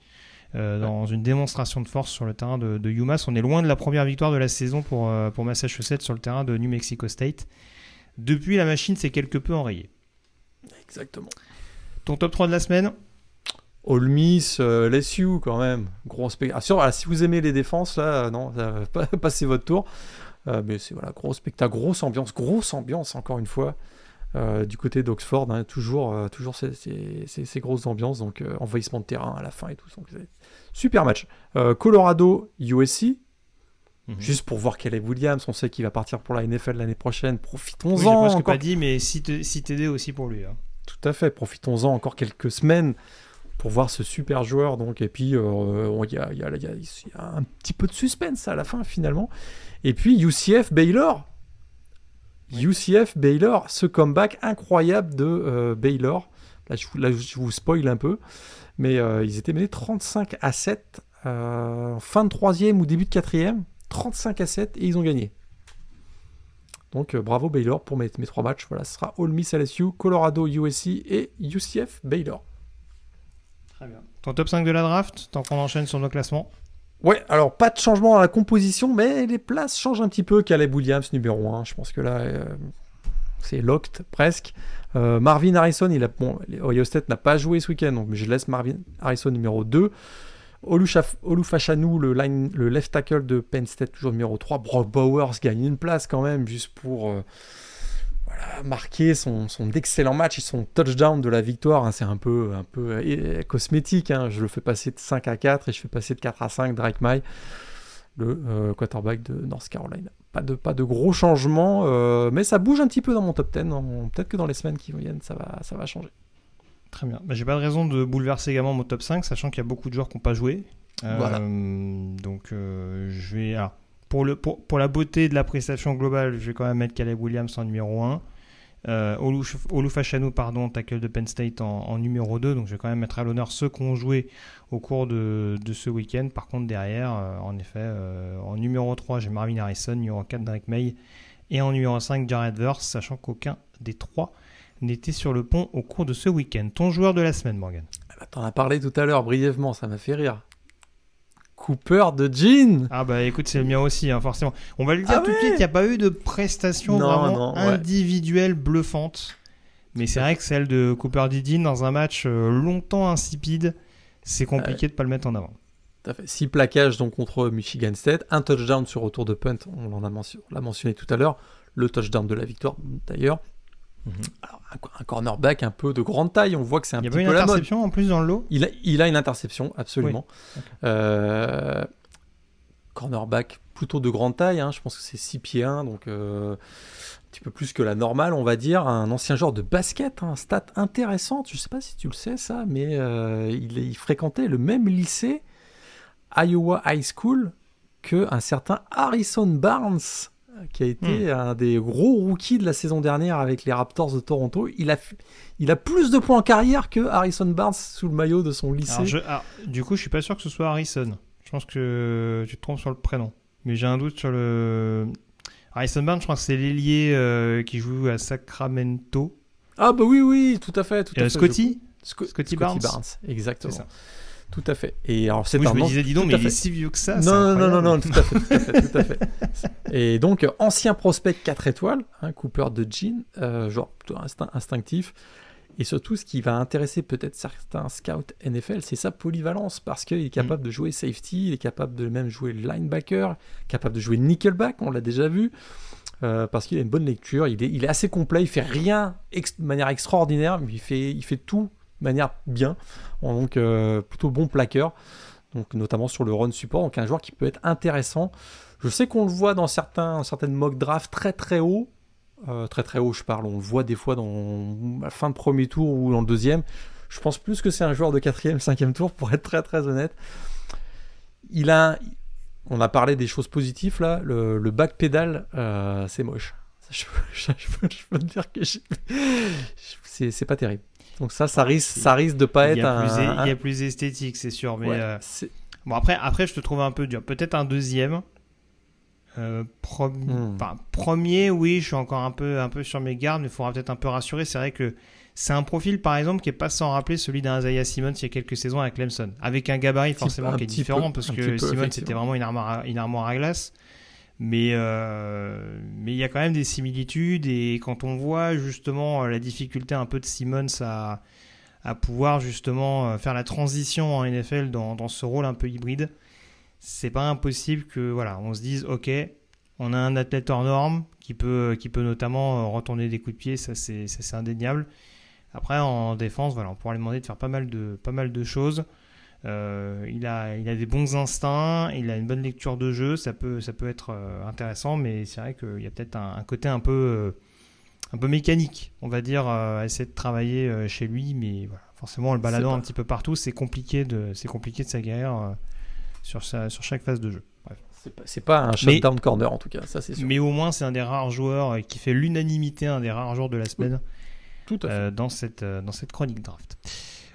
Euh, dans une démonstration de force sur le terrain de, de, UMass. On est loin de la première victoire de la saison pour, euh, pour Massachusetts sur le terrain de New Mexico State. Depuis, la machine s'est quelque peu enrayée. Exactement. Ton top 3 de la semaine? All Miss, LSU quand même. Gros spectacle. Ah, si vous aimez les défenses, là, non, passez votre tour. Euh, mais c'est voilà, gros spectacle, grosse ambiance, grosse ambiance encore une fois. Euh, du côté d'Oxford, hein, toujours, euh, toujours ces, ces, grosses ambiances, donc envahissement de terrain à la fin et tout. Donc, super match. Colorado, USC, mhm. Juste pour voir quel est Williams, on sait qu'il va partir pour la NFL l'année prochaine. Profitons-en. Oui, pas dit, mais si t'aider aussi pour lui. Hein. Tout à fait. Profitons-en encore quelques semaines pour voir ce super joueur. Donc, et puis, il y, a, y, a, un petit peu de suspense à la fin finalement. Et puis UCF Baylor. UCF Baylor, ce comeback incroyable de euh, Baylor. Là je, vous spoil un peu. Mais euh, ils étaient menés 35 à 7 euh, fin de troisième ou début de quatrième. 35 à 7 et ils ont gagné. Donc bravo Baylor pour mes, mes trois matchs. Voilà, ce sera All Miss LSU, Colorado USC et UCF Baylor. Très bien. Ton top 5 de la draft, tant qu'on enchaîne sur nos classements Ouais, alors pas de changement dans la composition, mais les places changent un petit peu. Caleb Williams, numéro 1, je pense que là, euh, c'est locked presque. Euh, Marvin Harrison, il a, bon, Ohio n'a pas joué ce week-end, donc je laisse Marvin Harrison numéro 2. Olufashanu, le, le left tackle de Penn State, toujours numéro 3. Brock Bowers gagne une place quand même, juste pour euh, marquer son, son excellent match et son touchdown de la victoire. Hein. c'est un peu, un peu euh, cosmétique. Hein. Je le fais passer de 5 à 4 et je fais passer de 4 à 5 Drake May, le euh, quarterback de North Carolina. Pas de, pas de gros changements, mais ça bouge un petit peu dans mon top 10. Peut-être que dans les semaines qui viennent, ça va, ça va changer. Très bien. Bah, J'ai pas de raison de bouleverser également mon top 5, sachant qu'il y a beaucoup de joueurs qui n'ont pas joué. Voilà. Euh, donc, euh, je vais. alors, pour, le, pour, pour la beauté de la prestation globale, je vais quand même mettre Caleb Williams en numéro 1. Euh, Oluf- Olufashanu, pardon, tackle de Penn State en, numéro 2. Donc, je vais quand même mettre à l'honneur ceux qui ont joué au cours de, de ce week-end. Par contre, derrière, euh, en effet, euh, en numéro 3, j'ai Marvin Harrison, numéro 4, Drake May. Et en numéro 5, Jared Verse, sachant qu'aucun des trois n'était sur le pont au cours de ce week-end. Ton joueur de la semaine, Morgan Ah bah, T'en as parlé tout à l'heure brièvement, ça m'a fait rire. Cooper de Jean Ah bah écoute, c'est le mien aussi, hein, forcément. On va le dire Ah tout de ouais suite, il n'y a pas eu de prestation Non, vraiment non, ouais. individuelle bluffante. Mais c'est vrai que celle de Cooper Didin dans un match euh, longtemps insipide, c'est compliqué de pas le mettre en avant. Tout à fait. Six plaquages donc contre Michigan State, un touchdown sur retour de punt, mentionné, on l'a mentionné tout à l'heure, le touchdown de la victoire d'ailleurs. Mhm. Alors, un, un cornerback un peu de grande taille, on voit que c'est un Il y une peu mode. interception en plus dans le lot? Il a, il a une interception, absolument. Euh, cornerback plutôt de grande taille, hein, je pense que c'est 6 pieds 1, donc euh, un petit peu plus que la normale, on va dire. Un ancien joueur de basket, un stat intéressante, je sais pas si tu le sais ça, mais euh, il, il fréquentait le même lycée, Iowa High School, que un certain Harrison Barnes, qui a été un des gros rookies de la saison dernière avec les Raptors de Toronto. Il a, il a plus de points en carrière que Harrison Barnes sous le maillot de son lycée. Alors, je- alors, Du coup, je suis pas sûr que ce soit Harrison. Je pense que tu te trompes sur le prénom. Mais j'ai un doute sur le. Harrison Barnes, je crois que c'est l'ailier euh, qui joue à Sacramento. Ah bah oui, oui, tout à fait. Tout à Euh, fait, Scotty je- Sco- Scotty Barnes. exactement. Tout à fait. Et alors c'est Oui, je me disais, dis donc, mais il fait. est si vieux que ça. Non, non, non, non, tout à fait, tout à fait, tout à fait. Et donc, ancien prospect 4 étoiles, hein, Cooper de Jean, euh, genre plutôt instinct- instinctif. Et surtout, ce qui va intéresser peut-être certains scouts NFL, c'est sa polyvalence, parce qu'il est capable de jouer safety, il est capable de même jouer linebacker, capable de jouer nickelback, on l'a déjà vu, euh, parce qu'il a une bonne lecture, il est, il est assez complet, il fait rien de manière extraordinaire, mais il fait, il fait tout manière bien, donc euh, plutôt bon plaqueur, donc notamment sur le run support, donc un joueur qui peut être intéressant. Je sais qu'on le voit dans certains, certaines mock drafts très très haut, euh, très très haut je parle, on le voit des fois dans la fin de premier tour ou dans le deuxième. Je pense plus que c'est un joueur de quatrième, cinquième tour pour être très très honnête. Il a, on a parlé des choses positives là, le, back pédale, euh, c'est moche. Je je, peux, te dire que c'est pas terrible. Donc ça, ça risque, ça risque de pas il, être a un. plus, é- un- il y a plus esthétique, c'est sûr. Mais ouais, euh, bon, après, après, je te trouve un peu dur. Peut-être un deuxième. Euh, pro- Hmm. enfin, premier, oui, je suis encore un peu, un peu sur mes gardes, mais il faudra peut-être un peu rassurer. C'est vrai que c'est un profil, par exemple, qui est pas sans rappeler celui d'un Isaiah Simmons il y a quelques saisons avec Clemson, avec un gabarit forcément qui est différent peu, parce que Simmons c'était vraiment une armoire, à, une armoire à glace. Mais euh, mais il y a quand même des similitudes et quand on voit justement la difficulté un peu de Simmons à à pouvoir justement euh, faire la transition en NFL dans, dans ce rôle un peu hybride, c'est pas impossible que voilà, on se dise ok, on a un athlète hors norme qui peut qui peut notamment euh, retourner des coups de pied, ça c'est ça, c'est indéniable. Après en défense, voilà, on pourra lui demander de faire pas mal de pas mal de choses. Euh, il a il a des bons instincts, il a une bonne lecture de jeu, ça peut ça peut être euh, intéressant, mais c'est vrai qu'il y a peut-être un, un côté un peu euh, un peu mécanique, on va dire, à essayer de travailler chez lui, mais voilà, forcément, en le baladant pas- un petit peu partout, c'est compliqué de, c'est compliqué de s'aguerrir sur, sa, sur chaque phase de jeu. C'est pas, pas un Mais- shutdown corner en tout cas, ça c'est sûr. Mais au moins, c'est un des rares joueurs qui fait l'unanimité, un des rares joueurs de la semaine Tout à fait. euh, dans, cette, dans cette chronique draft.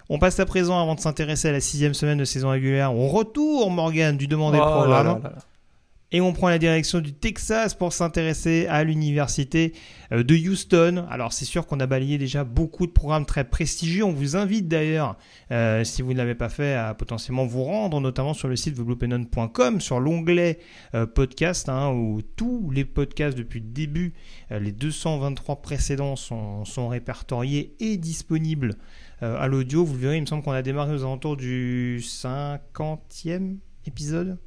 On passe à présent, avant de s'intéresser à la sixième semaine de saison régulière, on retourne, Morgan, du demandé Oh là programme. là là là. Et on prend la direction du Texas pour s'intéresser à l'université euh, de Houston. Alors c'est sûr qu'on a balayé déjà beaucoup de programmes très prestigieux. On vous invite d'ailleurs, euh, si vous ne l'avez pas fait, à potentiellement vous rendre, notamment sur le site thebluepennon.com, sur l'onglet euh, podcast, hein, où tous les podcasts depuis le début, les 223 précédents sont, sont répertoriés et disponibles à l'audio. Vous le verrez, il me semble qu'on a démarré aux alentours du 50e épisode.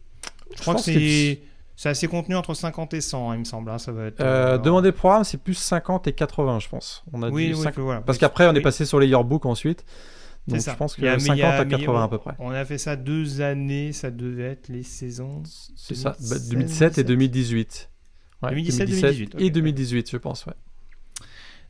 Je, crois que c'est c'est assez contenu entre 50 et 100, hein, il me semble. Hein, ça va être, euh, euh demander programme, c'est plus 50 et 80, je pense. On a oui, oui, 5... voilà. Parce qu'après, on est passé sur les yearbooks ensuite. Donc je pense que 50 à 80 à peu près. On a fait ça deux années, ça devait être les saisons. C'est ça, 2007 bah, et 2018. Ouais, 2017, 2018. Et 2018, je pense, ouais.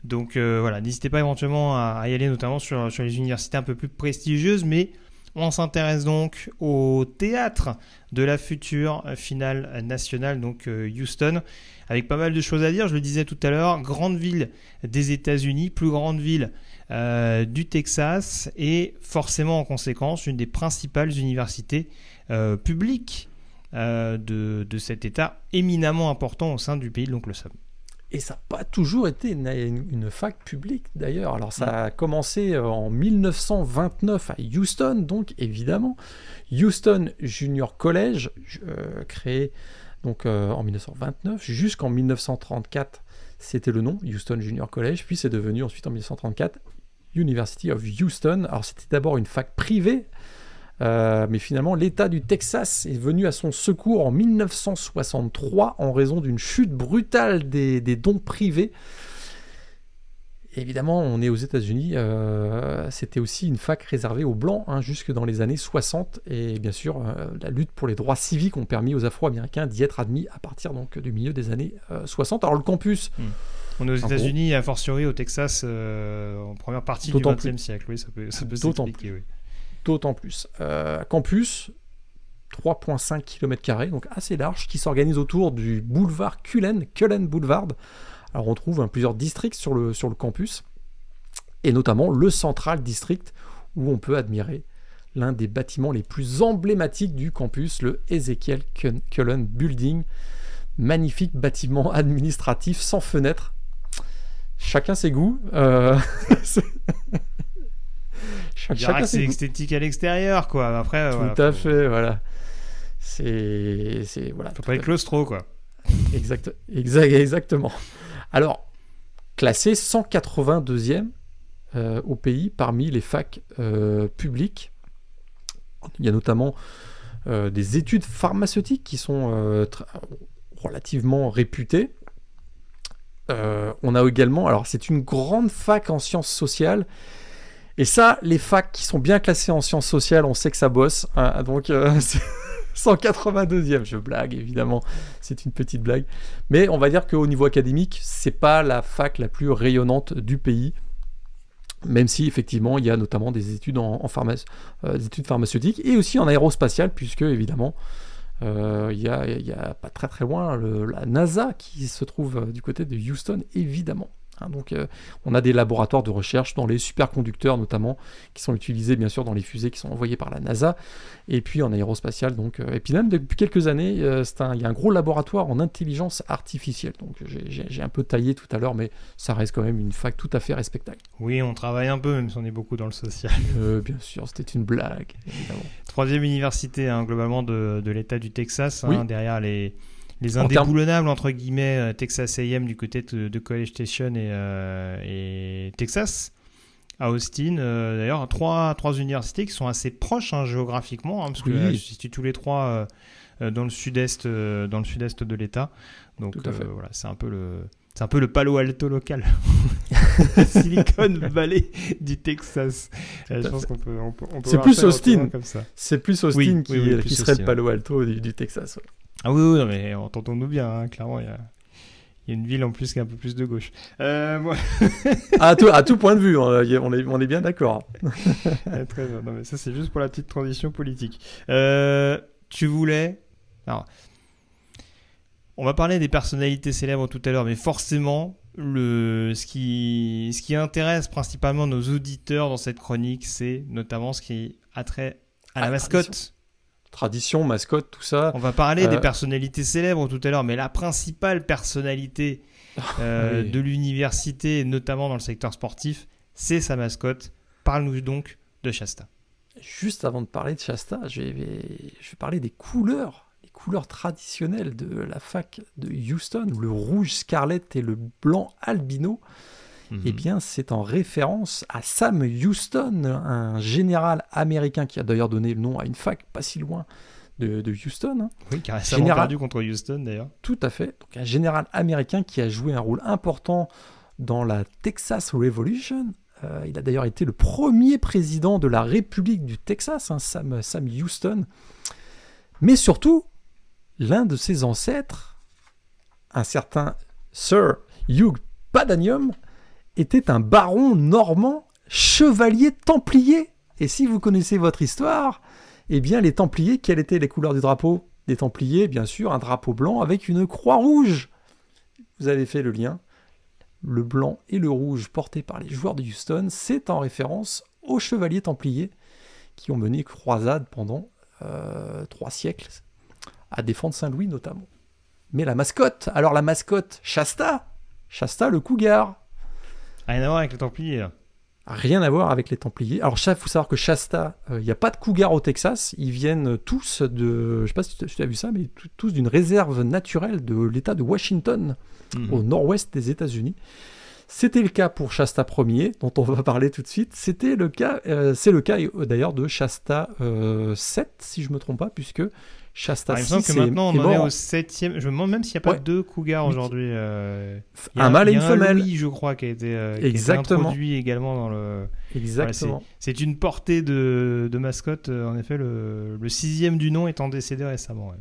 Donc euh, voilà, n'hésitez pas éventuellement à, y aller, notamment sur, les universités un peu plus prestigieuses, mais on s'intéresse donc au théâtre de la future finale nationale, donc euh, Houston, avec pas mal de choses à dire. Je le disais tout à l'heure, grande ville des États-Unis, plus grande ville euh, du Texas, et forcément en conséquence une des principales universités publiques de, de, cet État éminemment important au sein du pays de l'oncle Sam. Et ça n'a pas toujours été une, fac publique d'ailleurs. Alors ça a commencé euh, en 1929 à Houston, donc évidemment. Houston Junior College, euh, créé donc euh, en 1929, jusqu'en 1934, c'était le nom, Houston Junior College, puis c'est devenu ensuite en 1934 University of Houston. Alors c'était d'abord une fac privée euh, mais finalement, l'État du Texas est venu à son secours en 1963 en raison d'une chute brutale des, dons privés. évidemment, on est aux États-Unis, euh, c'était aussi une fac réservée aux Blancs hein, jusque dans les années 60. Et bien sûr, euh, la lutte pour les droits civiques ont permis aux Afro-Américains d'y être admis à partir donc, du milieu des années 60. Alors le campus... Hmm. On est aux États-Unis, a fortiori au Texas, en première partie du XXe siècle. Oui, ça peut, ça peut s'expliquer. Oui d'autant plus. Euh, campus, 3,5 km, donc assez large, qui s'organise autour du boulevard Cullen, Cullen Boulevard. Alors on trouve hein, plusieurs districts sur le, sur le campus, et notamment le Central District, où on peut admirer l'un des bâtiments les plus emblématiques du campus, le Ezekiel Cullen Building. Magnifique bâtiment administratif sans fenêtre. Chacun ses goûts. Euh... c'est esthétique à l'extérieur, quoi. Après, tout à fait, voilà. C'est, c'est voilà. Faut pas être claustro, quoi. Exact, exact, exactement. Alors, classé 182e euh, au pays parmi les facs euh, publiques. Il y a notamment euh, des études pharmaceutiques qui sont relativement réputées. on a également, alors c'est une grande fac en sciences sociales et ça, les facs qui sont bien classés en sciences sociales, on sait que ça bosse. Hein, donc, 182e, euh, je blague évidemment, c'est une petite blague. Mais on va dire qu'au niveau académique, c'est pas la fac la plus rayonnante du pays. Même si effectivement il y a notamment des études en, euh, études pharmaceutiques et aussi en aérospatial, puisque évidemment euh, il y, a, pas très très loin la NASA qui se trouve du côté de Houston, évidemment. Hein, donc euh, on a des laboratoires de recherche dans les superconducteurs notamment, qui sont utilisés bien sûr dans les fusées qui sont envoyées par la NASA, et puis en aérospatial. Donc, euh, et puis même depuis quelques années, euh, il y a un gros laboratoire en intelligence artificielle. Donc j'ai un peu taillé tout à l'heure, mais ça reste quand même une fac tout à fait respectable. Oui, on travaille un peu, même si on est beaucoup dans le social. bien sûr, c'était une blague, évidemment. Troisième université hein, globalement de, l'État du Texas, hein, derrière les les indéboulonnables entre guillemets euh, Texas A&M du côté de, College Station et, euh, Texas à Austin. Euh, d'ailleurs, trois, trois universités qui sont assez proches hein, géographiquement, hein, parce que se situent tous les trois dans le sud-est, dans le sud-est de l'État. Donc voilà, c'est un peu le c'est un peu le Palo Alto local, Silicon Valley du Texas. je pense qu'on peut, on peut, C'est plus Austin. C'est plus Austin qui, serait le Palo Alto du, Texas. Ah oui, oui mais entendons-nous bien, hein, clairement, il y a, une ville en plus qui a un peu plus de gauche. Euh, à, tout, à tout point de vue, on est, on est bien d'accord. très bien, non, mais ça c'est juste pour la petite transition politique. Euh, tu voulais... Alors, on va parler des personnalités célèbres tout à l'heure, mais forcément, le, ce, qui, ce qui intéresse principalement nos auditeurs dans cette chronique, c'est notamment ce qui a trait à la mascotte Tradition, mascotte, tout ça. On va parler des Euh, personnalités célèbres tout à l'heure, mais la principale personnalité euh, Oui. de l'université, notamment dans le secteur sportif, c'est sa mascotte. Parle-nous donc de Shasta. Juste avant de parler de Shasta, je vais, je vais parler des couleurs, les couleurs traditionnelles de la fac de Houston, le rouge scarlett et le blanc albino. Mhm. Eh bien, c'est en référence à Sam Houston, un général américain qui a d'ailleurs donné le nom à une fac pas si loin de, de Houston. hein. Oui, qui a récemment Général- perdu contre Houston d'ailleurs. Tout à fait. Donc, un général américain qui a joué un rôle important dans la Texas Revolution. Euh, il a d'ailleurs été le premier président de la République du Texas, hein, Sam, Sam Houston. Mais surtout, l'un de ses ancêtres, un certain Sir Hugh Padanium, était un baron normand, chevalier templier. Et si vous connaissez votre histoire, eh bien les templiers, quelles étaient les couleurs du drapeau des templiers Bien sûr, un drapeau blanc avec une croix rouge. Vous avez fait le lien. Le blanc et le rouge portés par les joueurs de Houston, c'est en référence aux chevaliers templiers qui ont mené croisade pendant euh, trois siècles à défendre Saint-Louis notamment. Mais la mascotte, alors la mascotte Shasta, Shasta le cougar, Rien à voir avec les Templiers. Rien à voir avec les Templiers. Alors, il faut savoir que Shasta, euh, il n'y a pas de cougars au Texas. Ils viennent tous de. Je sais pas si tu as vu ça, mais tous d'une réserve naturelle de l'État de Washington, Mhm. au nord-ouest des États-Unis. C'était le cas pour Shasta Ier, dont on va parler tout de suite. C'était le cas, euh, c'est le cas d'ailleurs de Shasta euh, 7, si je me trompe pas, puisque Shasta Alors, il me semble 6 que maintenant on est en est mort. au septième. Je me demande même s'il n'y a pas Ouais. deux cougars aujourd'hui. euh, un mâle et une un femelle. Louis, je crois, qui a été, euh, qui a été Exactement. introduit également dans le. Exactement. C'est une portée de, de mascotte. euh, En effet, le, le sixième du nom étant décédé récemment. ouais.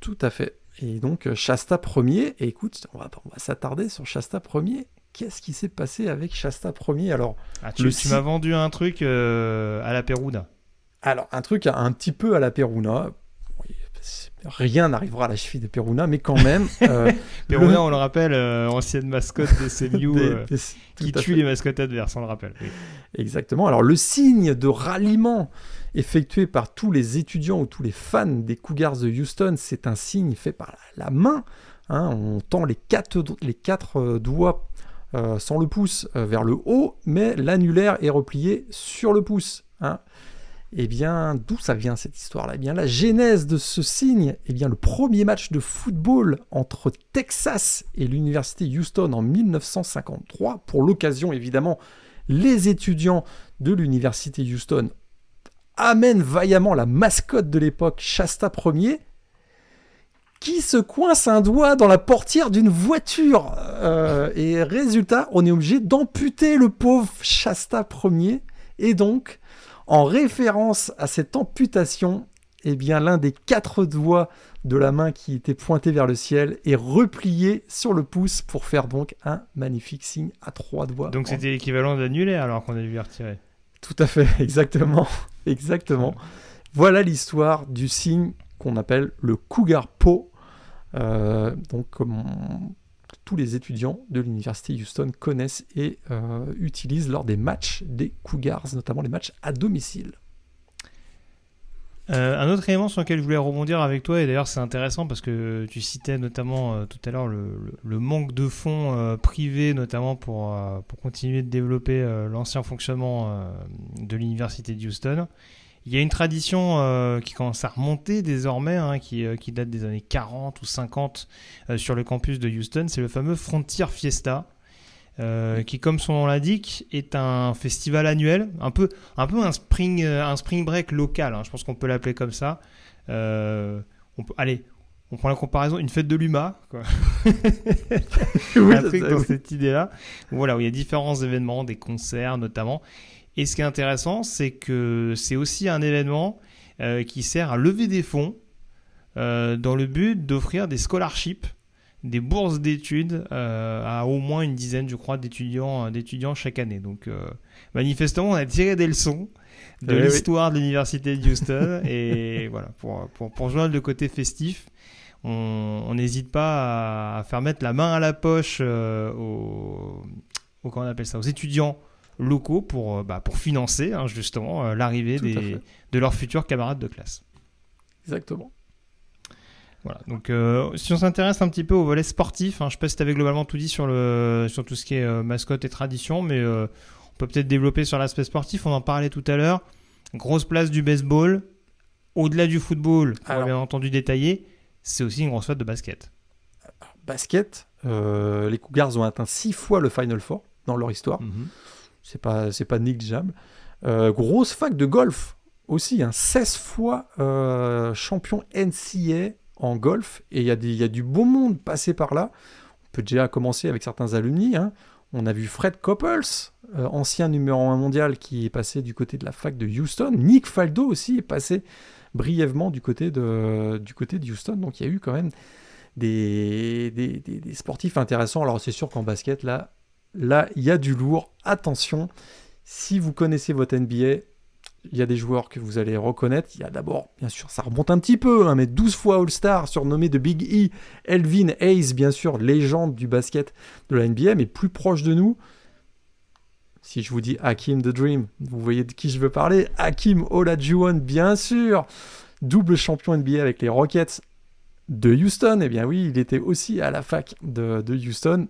Tout à fait. Et donc euh, Shasta Ier, et écoute, on va, on va s'attarder sur Shasta Ier. Qu'est-ce qui s'est passé avec Shasta Ier Alors, Ah, tu m'as vendu un truc euh, à la Perouda. alors, un truc un petit peu à la Peruna. Rien n'arrivera à la cheville de Peruna, mais quand même. euh, Perouda, le- on le rappelle, euh, ancienne mascotte des CMU euh, qui tue fait. les mascottes adverses, on le rappelle. oui. Exactement. Alors, le signe de ralliement effectué par tous les étudiants ou tous les fans des Cougars de Houston, c'est un signe fait par la, main. hein. on tend les quatre, les quatre doigts sans le pouce vers le haut, mais l'annulaire est replié sur le pouce. hein. Eh bien, d'où ça vient cette histoire-là? Eh bien, la genèse de ce signe, eh bien, le premier match de football entre Texas et l'université Houston en 1953. Pour l'occasion, évidemment, les étudiants de l'université Houston amènent vaillamment la mascotte de l'époque, Shasta Ier, qui se coince un doigt dans la portière d'une voiture. Euh, et résultat, on est obligé d'amputer le pauvre Shasta Ier. Et donc, en référence à cette amputation, eh bien, l'un des quatre doigts de la main qui était pointé vers le ciel est replié sur le pouce pour faire donc un magnifique signe à trois doigts. Donc c'était l'équivalent d'annulaire alors qu'on a dû les retirer. tout à fait, exactement, exactement. Voilà l'histoire du signe qu'on appelle le cougar po. Euh, donc, comme on- tous les étudiants de l'université Houston connaissent et euh, utilisent lors des matchs des Cougars, notamment les matchs à domicile. Euh, un autre élément sur lequel je voulais rebondir avec toi, et d'ailleurs c'est intéressant parce que tu citais notamment euh, tout à l'heure le, manque de fonds privés, notamment pour, pour continuer de développer l'ancien fonctionnement de l'université de Houston. Il y a une tradition euh, qui commence à remonter désormais, hein, qui, euh, qui date des années 40 ou 50 euh, sur le campus de Houston, c'est le fameux Frontier Fiesta. qui, comme son nom l'indique, est un festival annuel, un peu, un peu un spring, un spring break local. hein, je pense qu'on peut l'appeler comme ça. On peut, allez, on prend la comparaison, une fête de l'UMA, quoi. Oui, un truc dans oui. cette idée-là. Voilà, où il y a différents événements, des concerts notamment. Et ce qui est intéressant, c'est que c'est aussi un événement euh, qui sert à lever des fonds euh, dans le but d'offrir des scholarships, des bourses d'études euh, à au moins une dizaine, je crois, d'étudiants, d'étudiants chaque année. Donc, manifestement, on a tiré des leçons de oui. l'histoire de l'université de Houston. et voilà, pour, pour, pour joindre le côté festif, on n'hésite pas à, à faire mettre la main à la poche aux, aux- comment on appelle ça, aux étudiants locaux pour, euh, bah, pour financer hein, justement euh, l'arrivée de leurs futurs camarades de classe. Exactement. Voilà, donc euh, si on s'intéresse un petit peu au volet sportif, hein, je sais pas si tu avais globalement tout dit sur, le, sur tout ce qui est euh, mascotte et tradition, mais euh, on peut peut-être développer sur l'aspect sportif, on en parlait tout à l'heure. Grosse place du baseball, au-delà du football, on Alors. bien entendu détailler, c'est aussi une grosse flotte de basket. Basket, les Cougars ont atteint six fois le Final Four dans leur histoire. Mhm. C'est pas, c'est pas négligeable. Euh, grosse fac de golf aussi, hein, 16 fois euh, champion NCA en golf. Et il y, a du beau monde passé par là. On peut déjà commencer avec certains alumni. hein. On a vu Fred Coppels, euh, ancien numéro 1 mondial, qui est passé du côté de la fac de Houston. Nick Faldo aussi est passé brièvement du côté de, du côté de Houston. Donc il y a eu quand même des, des, des- des sportifs intéressants. Alors c'est sûr qu'en basket, là, là, il y a du lourd. Attention, si vous connaissez votre NBA, il y a des joueurs que vous allez reconnaître. Il y a d'abord, bien sûr, ça remonte un petit peu, hein, mais 12 fois All-Star, surnommé de Big E, Elvin Hayes, bien sûr, légende du basket de la NBA, mais plus proche de nous. Si je vous dis Hakim the Dream, vous voyez de qui je veux parler Hakim Olajuwon, bien sûr, double champion NBA avec les Rockets de Houston. Eh bien oui, il était aussi à la fac de, de Houston.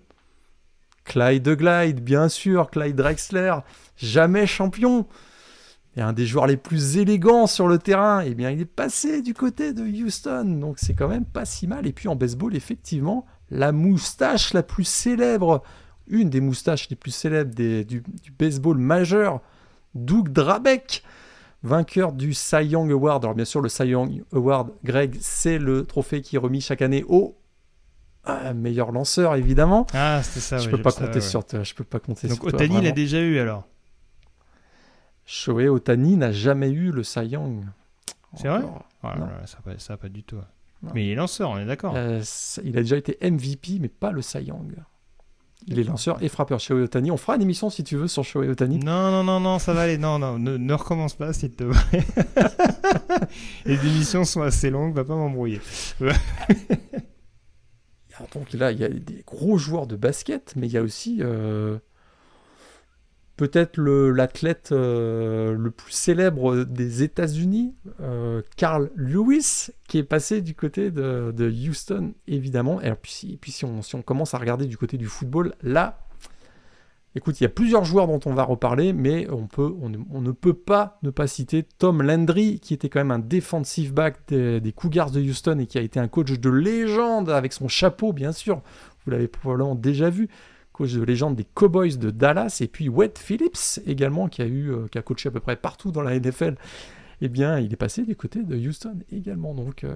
Clyde de Glide, bien sûr, Clyde Drexler, jamais champion. Et un des joueurs les plus élégants sur le terrain, eh bien, il est passé du côté de Houston, donc c'est quand même pas si mal. Et puis en baseball, effectivement, la moustache la plus célèbre, une des moustaches les plus célèbres du baseball majeur, Doug Drabeck, vainqueur du Cy Young Award. Alors bien sûr, le Cy Young Award, Greg, c'est le trophée qui est remis chaque année au euh, meilleur lanceur, évidemment. Ah, c'était ça. je ouais, peux pas ça, compter ouais. sur toi. Je peux pas compter Donc sur toi. Otani l'a déjà eu alors? Shohei Otani n'a jamais eu le Cy Young. C'est vrai? Ouais, ça, pas, ça pas du tout. Non. Mais il est lanceur, on est d'accord. Euh, il a déjà été MVP, mais pas le Cy Young. Il est lanceur et frappeur Shohei Otani. On fera une émission si tu veux sur Shohei Otani. Non, non, non, non, ça va aller. Non, non, ne, ne recommence pas, s'il te plaît. Les émissions sont assez longues, va pas m'embrouiller. Donc là, il y a des gros joueurs de basket, mais il y a aussi euh, peut-être l'athlète euh, le plus célèbre des États-Unis, euh, Carl Lewis, qui est passé du côté de, Houston, évidemment. Et puis, si on commence à regarder du côté du football, là, écoute, il y a plusieurs joueurs dont on va reparler, mais on, ne, peut pas ne pas citer Tom Landry, qui était quand même un defensive back des, des Cougars de Houston et qui a été un coach de légende avec son chapeau, bien sûr. Vous l'avez probablement déjà vu coach de légende des Cowboys de Dallas, et puis Wade Phillips également, qui a, eu, euh, qui a coaché à peu près partout dans la NFL. Eh bien, il est passé du côté de Houston également, donc euh,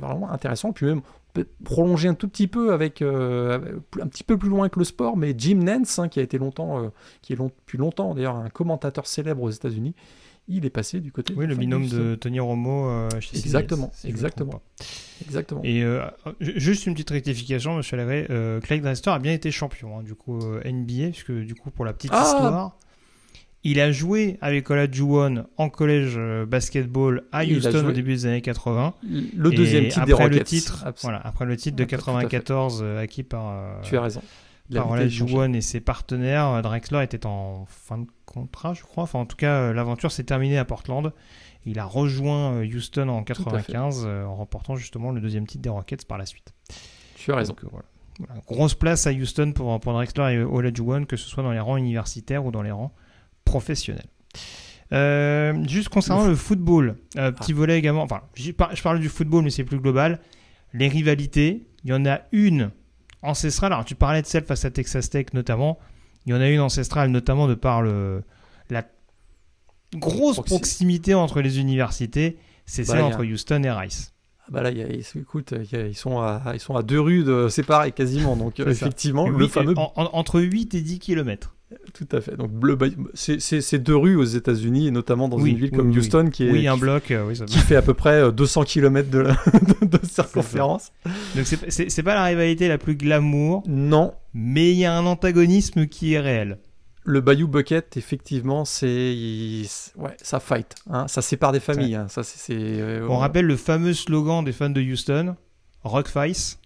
vraiment intéressant. Puis même, on peut prolonger un tout petit peu avec, euh, un petit peu plus loin que le sport, mais Jim Nance, hein, qui a été longtemps, euh, qui est long- depuis longtemps d'ailleurs un commentateur célèbre aux États-Unis, il est passé du côté Oui, de le binôme de Tony Romo euh, chez CBS, Exactement, si exactement. Exactement. Et euh, ju- juste une petite rectification, monsieur Lagré. Euh, Clyde Drexler a bien été champion, hein, du coup, NBA, puisque du coup, pour la petite Ah histoire, il a joué avec Olajuwon en collège euh, basketball à Houston au début des années 80. Le deuxième titre après des Rockets. le titre, voilà, après le titre de Ah, tout à fait. 94 euh, acquis par, euh, Tu as raison. Par. Olajuwon et ses partenaires, Drexler était en fin de contrat, je crois. Enfin, en tout cas, l'aventure s'est terminée à Portland. Il a rejoint Houston en à fait. 95 euh, en remportant justement le deuxième titre des Rockets par la suite. Tu as raison. Donc, voilà. Voilà. Grosse place à Houston pour, pour Drexler et Olajuwon, que ce soit dans les rangs universitaires ou dans les rangs professionnels. Euh, juste concernant Le football, euh, petit volet également. Enfin, par- je parle du football, mais c'est plus global. Les rivalités, il y en a une ancestrale. Alors, tu parlais de celle face à Texas Tech notamment. Il y en a une ancestrale, notamment de par le, la grosse Proxi- proximité entre les universités. C'est Bah, celle a- entre Houston et Rice. Ah bah là, y a- écoute, il y a- ils, sont à, ils sont à deux rues de séparés quasiment. Donc, euh, effectivement, le fameux. en- en- entre 8 et 10 kilomètres. Tout à fait. Donc, bleu, c'est- deux rues aux États-Unis, et notamment dans Oui, une ville oui, comme oui, Houston, qui, est, un qui, bloc, euh, ça qui fait à peu près euh, 200 km de, la- de, de circonférence. Donc c'est- pas la rivalité la plus glamour, Non, mais il y a un antagonisme qui est réel. le Bayou Bucket, effectivement, c'est. Ouais, ça fight. hein, ça sépare des familles. hein, ça, c'est- euh, On rappelle le fameux slogan des fans de Houston, Rock Face.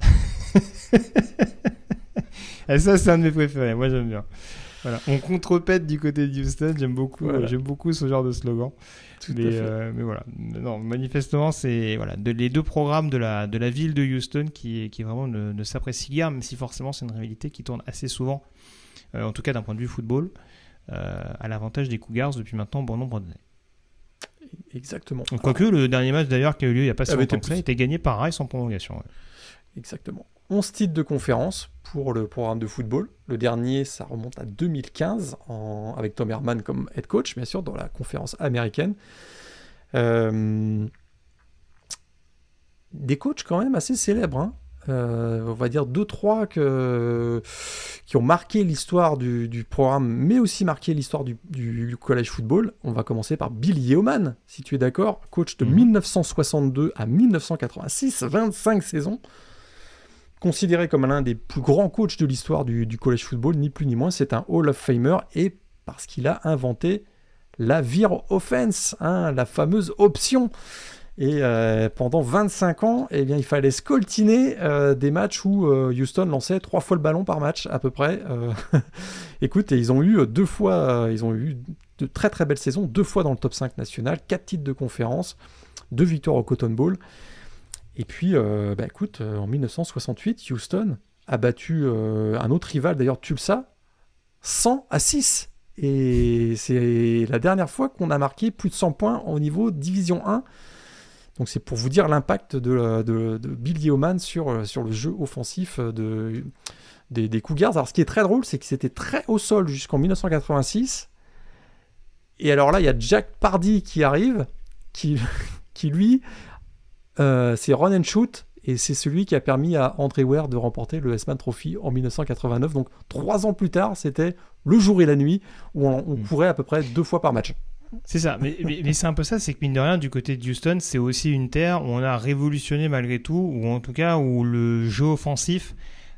Et ça, c'est un de mes préférés, moi j'aime bien. Voilà. On contrepète du côté de Houston. J'aime beaucoup, Voilà. j'aime beaucoup ce genre de slogan. Tout mais, à fait. euh, mais voilà. Non, manifestement, c'est voilà, de, les deux programmes de la, de la ville de Houston qui, qui vraiment ne, ne s'apprécient guère, même si forcément c'est une rivalité qui tourne assez souvent, euh, en tout cas d'un point de vue football, euh, à l'avantage des Cougars depuis maintenant bon nombre d'années. Exactement. Quoique le dernier match d'ailleurs qui a eu lieu il n'y a pas si longtemps été que ça, poussé. était gagné par Rice en prolongation. ouais. Exactement. 11 titres de conférence pour le programme de football. Le dernier, ça remonte à 2015, en- avec Tom Herman comme head coach, bien sûr, dans la conférence américaine. Euh, Des coachs quand même assez célèbres. hein. Euh, on va dire 2-3 que... qui ont marqué l'histoire du, du programme, mais aussi marqué l'histoire du, du- college football. On va commencer par Bill Yeoman, si tu es d'accord, coach de Mhm. 1962 à 1986, 25 saisons considéré comme l'un des plus grands coachs de l'histoire du, college football, ni plus ni moins, c'est un Hall of Famer et parce qu'il a inventé la Veer Offense, hein, la fameuse option. Et euh, pendant 25 ans, eh bien, il fallait scoltiner euh, des matchs où euh, Houston lançait trois fois le ballon par match à peu près. Écoute, ils ont eu deux fois, ils ont eu de très très belles saisons, deux fois dans le top 5 national, quatre titres de conférence, deux victoires au Cotton Bowl. Et puis, euh, bah, écoute, euh, en 1968, Houston a battu euh, un autre rival, d'ailleurs Tulsa, 100 à 6. Et c'est la dernière fois qu'on a marqué plus de 100 points au niveau Division 1. Donc c'est pour vous dire l'impact de, Bill Yeoman sur, sur le jeu offensif de, des, des Cougars. Alors ce qui est très drôle, c'est que c'était très au sol jusqu'en 1986. Et alors là, il y a Jack Pardy qui arrive, qui, qui lui, euh, c'est run and shoot, et c'est celui qui a permis à André Ware de remporter le S-Man Trophy en 1989. Donc trois ans plus tard, c'était le jour et la nuit, où on, on Mm. courait à peu près deux fois par match. C'est ça, mais, mais, mais c'est un peu ça, c'est que mine de rien, du côté de Houston, c'est aussi une terre où on a révolutionné malgré tout, ou en tout cas où le jeu offensif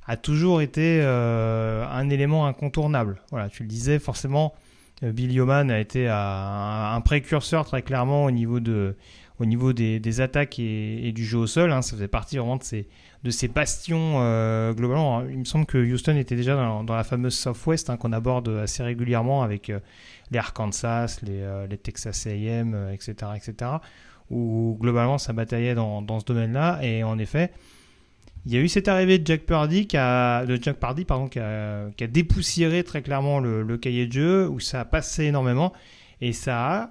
a toujours été euh, un élément incontournable. Voilà, tu le disais, forcément, euh, Bill Yeoman a été un, un précurseur très clairement au niveau de au niveau des, attaques et, du jeu au sol. hein. ça faisait partie vraiment de ces, bastions euh, globalement. Il me semble que Houston était déjà dans, la fameuse Southwest hein, qu'on aborde assez régulièrement avec euh, les Arkansas, les, euh, Texas A&M, etc., etc., où globalement ça bataillait dans, ce domaine-là. Et en effet, il y a eu cette arrivée de Jack qui a, de Jack Purdy pardon, qui a dépoussiéré très clairement le, le cahier de jeu, où ça a passé énormément, et ça a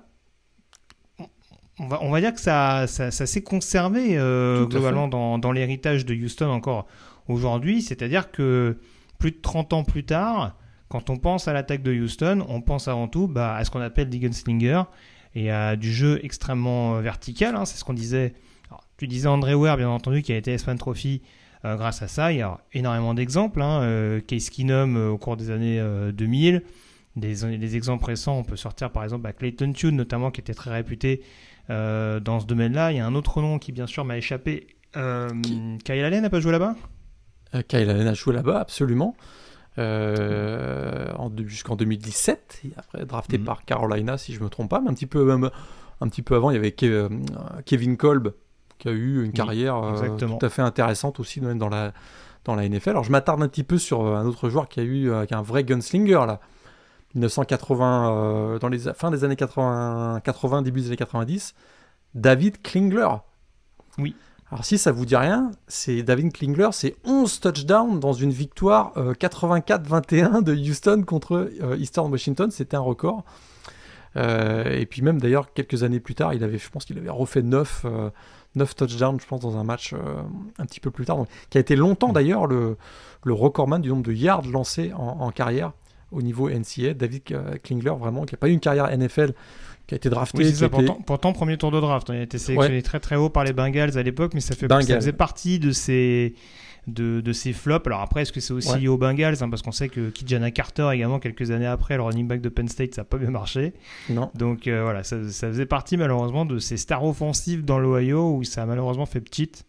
on va, on va dire que ça, ça, ça s'est conservé euh, globalement dans, dans l'héritage de Houston encore aujourd'hui. C'est-à-dire que plus de 30 ans plus tard, quand on pense à l'attaque de Houston, on pense avant tout bah, à ce qu'on appelle des gunslinger et à du jeu extrêmement euh, vertical. hein. C'est ce qu'on disait. Alors, tu disais André Ware, bien entendu, qui a été S-Man Trophy euh, grâce à ça. Il y a énormément d'exemples. Hein. Euh, Case Keenum au cours des années euh, 2000. Des, des exemples récents, on peut sortir par exemple à Clayton Tune, notamment, qui était très réputé euh, dans ce domaine-là. Il y a un autre nom qui, bien sûr, m'a échappé. Euh, Kyle Allen n'a pas joué là-bas? Euh, Kyle Allen a joué là-bas, absolument. Jusqu'en 2017, et après drafté Mhm. par Carolina, si je me trompe pas, mais un petit peu, même, un petit peu avant, il y avait Ke- Kevin Kolb, qui a eu une carrière tout à fait intéressante aussi même dans la, dans la NFL. Alors je m'attarde un petit peu sur un autre joueur qui a eu qui est un vrai gunslinger là. 1980, euh, dans les a- fin des années 80, 80, début des années 90, David Klingler. Oui. Alors si ça vous dit rien, c'est David Klingler, c'est 11 touchdowns dans une victoire euh, 84-21 de Houston contre euh, Eastern Washington, c'était un record. Euh, et puis même d'ailleurs quelques années plus tard, il avait, je pense qu'il avait refait 9, euh, 9 touchdowns, je pense, dans un match euh, un petit peu plus tard, donc, qui a été longtemps d'ailleurs le, le recordman du nombre de yards lancés en, en carrière au niveau NCA. David Klingler, vraiment, qui n'a pas eu une carrière NFL, qui a été drafté. Oui, ça. Pourtant, pourtant, premier tour de draft. Il a été sélectionné très très haut par les Bengals à l'époque, mais ça, fait, ça Bengals. faisait partie de ces, de, de ces flops. Alors après, est-ce que c'est aussi Ouais. lié aux Bengals hein, Parce qu'on sait que Kijana Carter, également, quelques années après, le running back de Penn State, ça n'a pas bien marché. Non. Donc euh, voilà, ça, ça faisait partie malheureusement de ces stars offensives dans l'Ohio où ça a malheureusement fait petite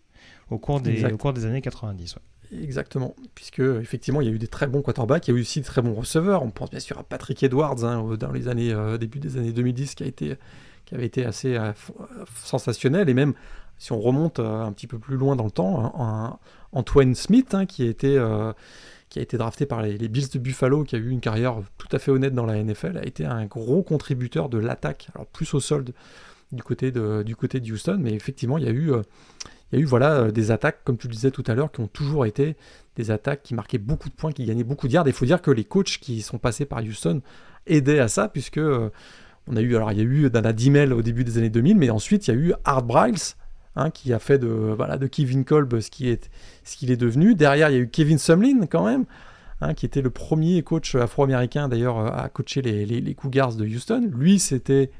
au cours des, Exact. au cours des années 90. ouais. Exactement, puisque effectivement il y a eu des très bons quarterbacks, il y a eu aussi de très bons receveurs. On pense bien sûr à Patrick Edwards hein, dans les années euh, début des années 2010 qui a été qui avait été assez euh, euh, sensationnel et même si on remonte un petit peu plus loin dans le temps, un Antoine Smith hein, qui a été qui a été drafté par les, Bills de Buffalo, qui a eu une carrière tout à fait honnête dans la NFL, a été un gros contributeur de l'attaque, alors plus au sol du, côté de, du côté de Houston, mais effectivement, il y a eu, il y a eu voilà, des attaques, comme tu le disais tout à l'heure, qui ont toujours été des attaques qui marquaient beaucoup de points, qui gagnaient beaucoup de yards. Il faut dire que les coachs qui sont passés par Houston aidaient à ça, puisque on a eu, alors il y a eu Dana Dimel au début des années 2000, mais ensuite il y a eu Art Briles, hein, qui a fait de, voilà, de Kevin Kolb ce qu'il est, ce qu'il est devenu. Derrière, il y a eu Kevin Sumlin quand même, hein, qui était le premier coach afro-américain d'ailleurs à coacher les, les, Cougars de Houston. Lui, c'était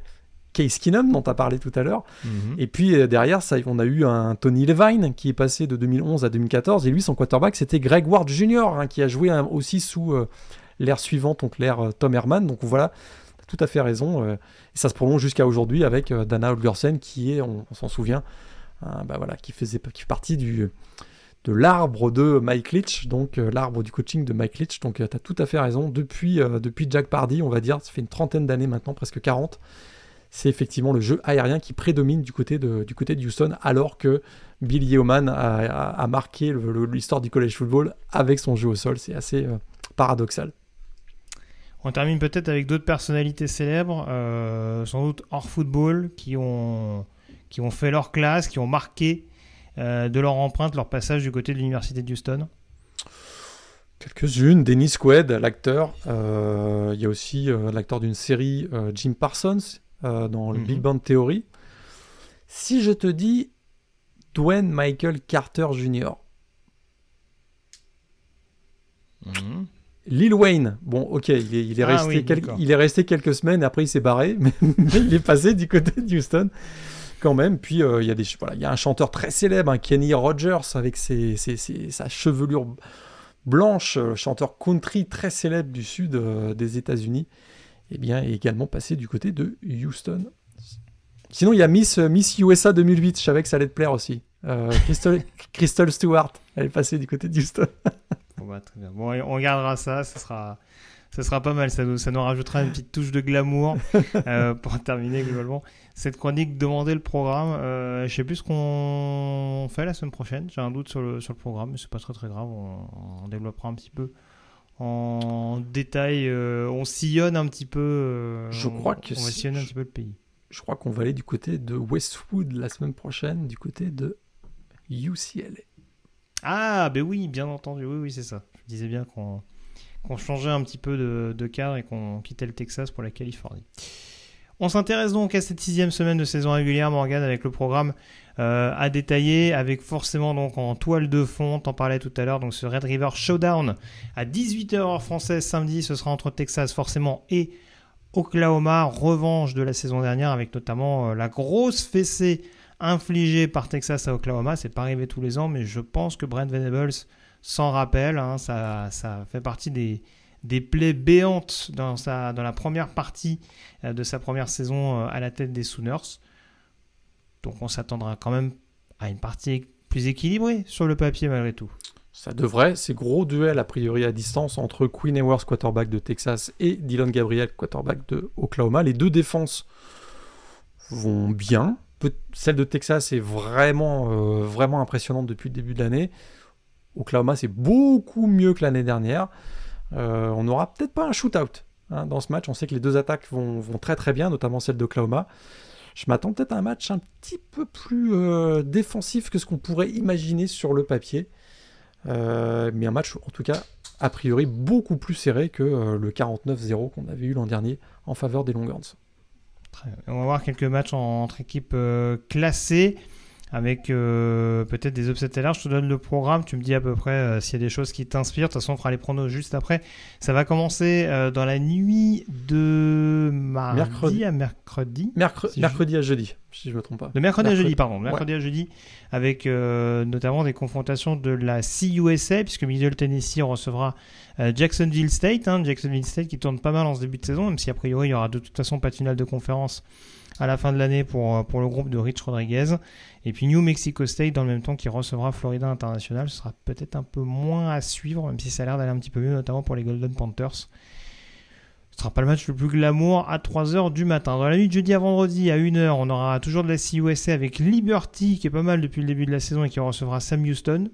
Case Keenum dont tu as parlé tout à l'heure. Mhm. Et puis euh, derrière, ça, on a eu un Tony Levine qui est passé de 2011 à 2014. Et lui, son quarterback, c'était Greg Ward Jr., hein, qui a joué aussi sous euh, l'ère suivante, donc l'ère euh, Tom Herman. Donc voilà, tout à fait raison. et ça se prolonge jusqu'à aujourd'hui avec Dana Holgersen, qui est, on, s'en souvient, bah voilà, qui faisait qui fait partie du, de l'arbre de Mike Leach, donc l'arbre du coaching de Mike Leach. Donc tu as tout à fait raison. Depuis, depuis Jack Pardy, on va dire, ça fait une trentaine d'années maintenant, presque 40 c'est effectivement le jeu aérien qui prédomine du côté de, du côté de Houston, alors que Bill Yeoman a, marqué l'histoire du college football avec son jeu au sol. C'est assez euh, paradoxal. On termine peut-être avec d'autres personnalités célèbres, euh, sans doute hors football, qui ont, qui ont fait leur classe, qui ont marqué euh, de leur empreinte leur passage du côté de l'université de Houston. Quelques-unes. Dennis Quaid, l'acteur. Il y a aussi l'acteur d'une série, Jim Parsons, euh, dans le Big mhm. Bang Theory. Si je te dis Dwayne Michael Carter Jr. Mhm. Lil Wayne, bon ok, il est, ah resté il est resté quelques semaines, après il s'est barré, mais, il est passé du côté de Houston quand même. Puis euh, il, y a des, voilà, il y a un chanteur très célèbre, hein, Kenny Rogers, avec ses, sa chevelure blanche, euh, chanteur country très célèbre du sud des États-Unis eh bien, est également passé du côté de Houston. Sinon, il y a Miss, Miss USA 2008, je savais que ça allait te plaire aussi. Euh, Crystal, Stewart, elle est passée du côté de Houston. bon, bah, très bien. Bon, on regardera ça, ce sera, ça sera pas mal, ça nous, ça nous rajoutera une petite touche de glamour euh, pour terminer globalement cette chronique. Demander le programme, euh, je sais plus ce qu'on fait la semaine prochaine, j'ai un doute sur le, sur le programme, mais c'est pas très très grave, on, on développera un petit peu en détail. Euh, on sillonne un petit peu. Euh, je crois que on va sillonner un petit peu le pays. Je crois qu'on va aller du côté de Westwood la semaine prochaine, du côté de UCLA. Ah, ben oui, bien entendu, oui, oui, c'est ça. Je disais bien qu'on changeait un petit peu de, de cadre et qu'on quittait le Texas pour la Californie. On s'intéresse donc à cette sixième semaine de saison régulière, Morgan, avec le programme euh, à détailler, avec forcément donc en toile de fond, t'en parlais tout à l'heure, donc ce Red River Showdown à 18h heure française samedi, ce sera entre Texas forcément et Oklahoma, revanche de la saison dernière, avec notamment euh, la grosse fessée infligée par Texas à Oklahoma. C'est pas arrivé tous les ans, mais je pense que Brent Venables s'en rappelle. Hein, ça, ça fait partie des, des plaies béantes dans, sa, dans la première partie euh, de sa première saison euh, à la tête des Sooners. Donc on s'attendra quand même à une partie plus équilibrée sur le papier malgré tout. Ça devrait, c'est gros duel a priori à distance entre Quinn Ewers, quarterback de Texas, et Dylan Gabriel, quarterback de Oklahoma. Les deux défenses vont bien. Celle de Texas est vraiment, euh, vraiment impressionnante depuis le début de l'année. Oklahoma, c'est beaucoup mieux que l'année dernière. Euh, on n'aura peut-être pas un shootout hein, dans ce match. On sait que les deux attaques vont, très très bien, notamment celle d'Oklahoma. Je m'attends peut-être à un match un petit peu plus euh, défensif que ce qu'on pourrait imaginer sur le papier. Euh, mais un match, en tout cas, a priori, beaucoup plus serré que le 49-0 qu'on avait eu l'an dernier en faveur des Longhorns. On va voir quelques matchs entre équipes classées avec euh, peut-être des upsets larges. Je te donne le programme, tu me dis à peu près euh, s'il y a des choses qui t'inspirent. De toute façon, on fera les pronos juste après. Ça va commencer euh, dans la nuit de mardi mercredi. à mercredi. mercredi à jeudi, si je ne me trompe pas. De mercredi, à jeudi, pardon. Mercredi à jeudi, avec notamment des confrontations de la CUSA, puisque Middle Tennessee recevra Jacksonville State. Hein. Jacksonville State qui tourne pas mal en ce début de saison, même si a priori il y aura de toute façon pas de finale de conférence à la fin de l'année pour, euh, pour le groupe de Rich Rodriguez. Et puis New Mexico State dans le même temps qui recevra Florida International. Ce sera peut-être un peu moins à suivre, même si ça a l'air d'aller un petit peu mieux, notamment pour les Golden Panthers. Ce sera pas le match le plus glamour à 3h du matin. Dans la nuit de jeudi à vendredi à 1h, on aura toujours de la CUSA avec Liberty qui est pas mal depuis le début de la saison et qui recevra Sam Houston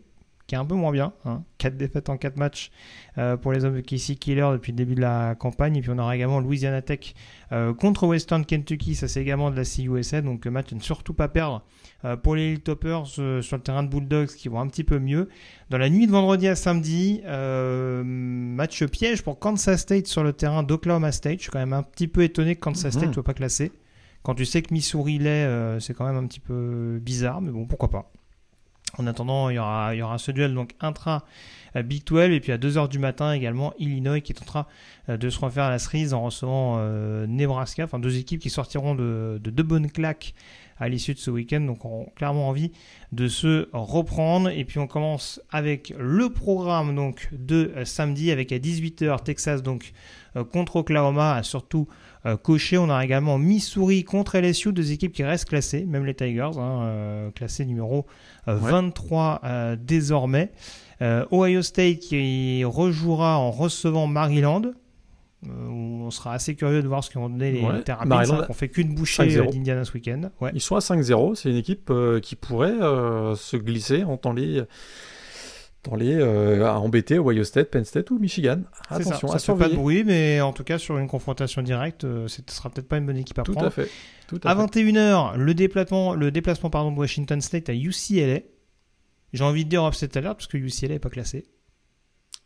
qui est un peu moins bien. Hein. 4 défaites en 4 matchs euh, pour les hommes de Casey Killer depuis le début de la campagne. Et puis on aura également Louisiana Tech euh, contre Western Kentucky. Ça, c'est également de la CUSA. Donc, match à ne surtout pas perdre euh, pour les Hilltoppers sur le terrain de Bulldogs qui vont un petit peu mieux. Dans la nuit de vendredi à samedi, match piège pour Kansas State sur le terrain d'Oklahoma State. Je suis quand même un petit peu étonné que Kansas State ne mhm. soit pas classé. Quand tu sais que Missouri l'est, c'est quand même un petit peu bizarre, mais bon, pourquoi pas. En attendant, il y aura, ce duel intra euh, Big 12 et puis à 2h du matin également Illinois qui est en train euh, de se refaire la cerise en recevant euh, Nebraska, enfin deux équipes qui sortiront de, deux bonnes claques à l'issue de ce week-end, donc on clairement envie de se reprendre. Et puis on commence avec le programme donc de samedi avec à 18h Texas donc contre Oklahoma, surtout coché. On a également Missouri contre LSU, deux équipes qui restent classées, même les Tigers, hein, euh, classés numéro 23 euh, désormais. Ohio State qui rejouera en recevant Maryland. on sera assez curieux de voir ce qu'ont donné les ouais. Maryland, on fait qu'une bouchée d'Indiana ce week-end. Ils sont à 5-0, c'est une équipe qui pourrait se glisser en temps les dans les euh, à embêter Ohio State, Penn State ou Michigan. Attention, ça, ça fait pas de bruit, mais en tout cas sur une confrontation directe, euh, ce sera peut-être pas une bonne équipe à tout prendre. À fait. Tout à, 21h, le déplacement, le déplacement pardon, de Washington State à UCLA. J'ai envie de dire upset alert parce que UCLA n'est pas classé.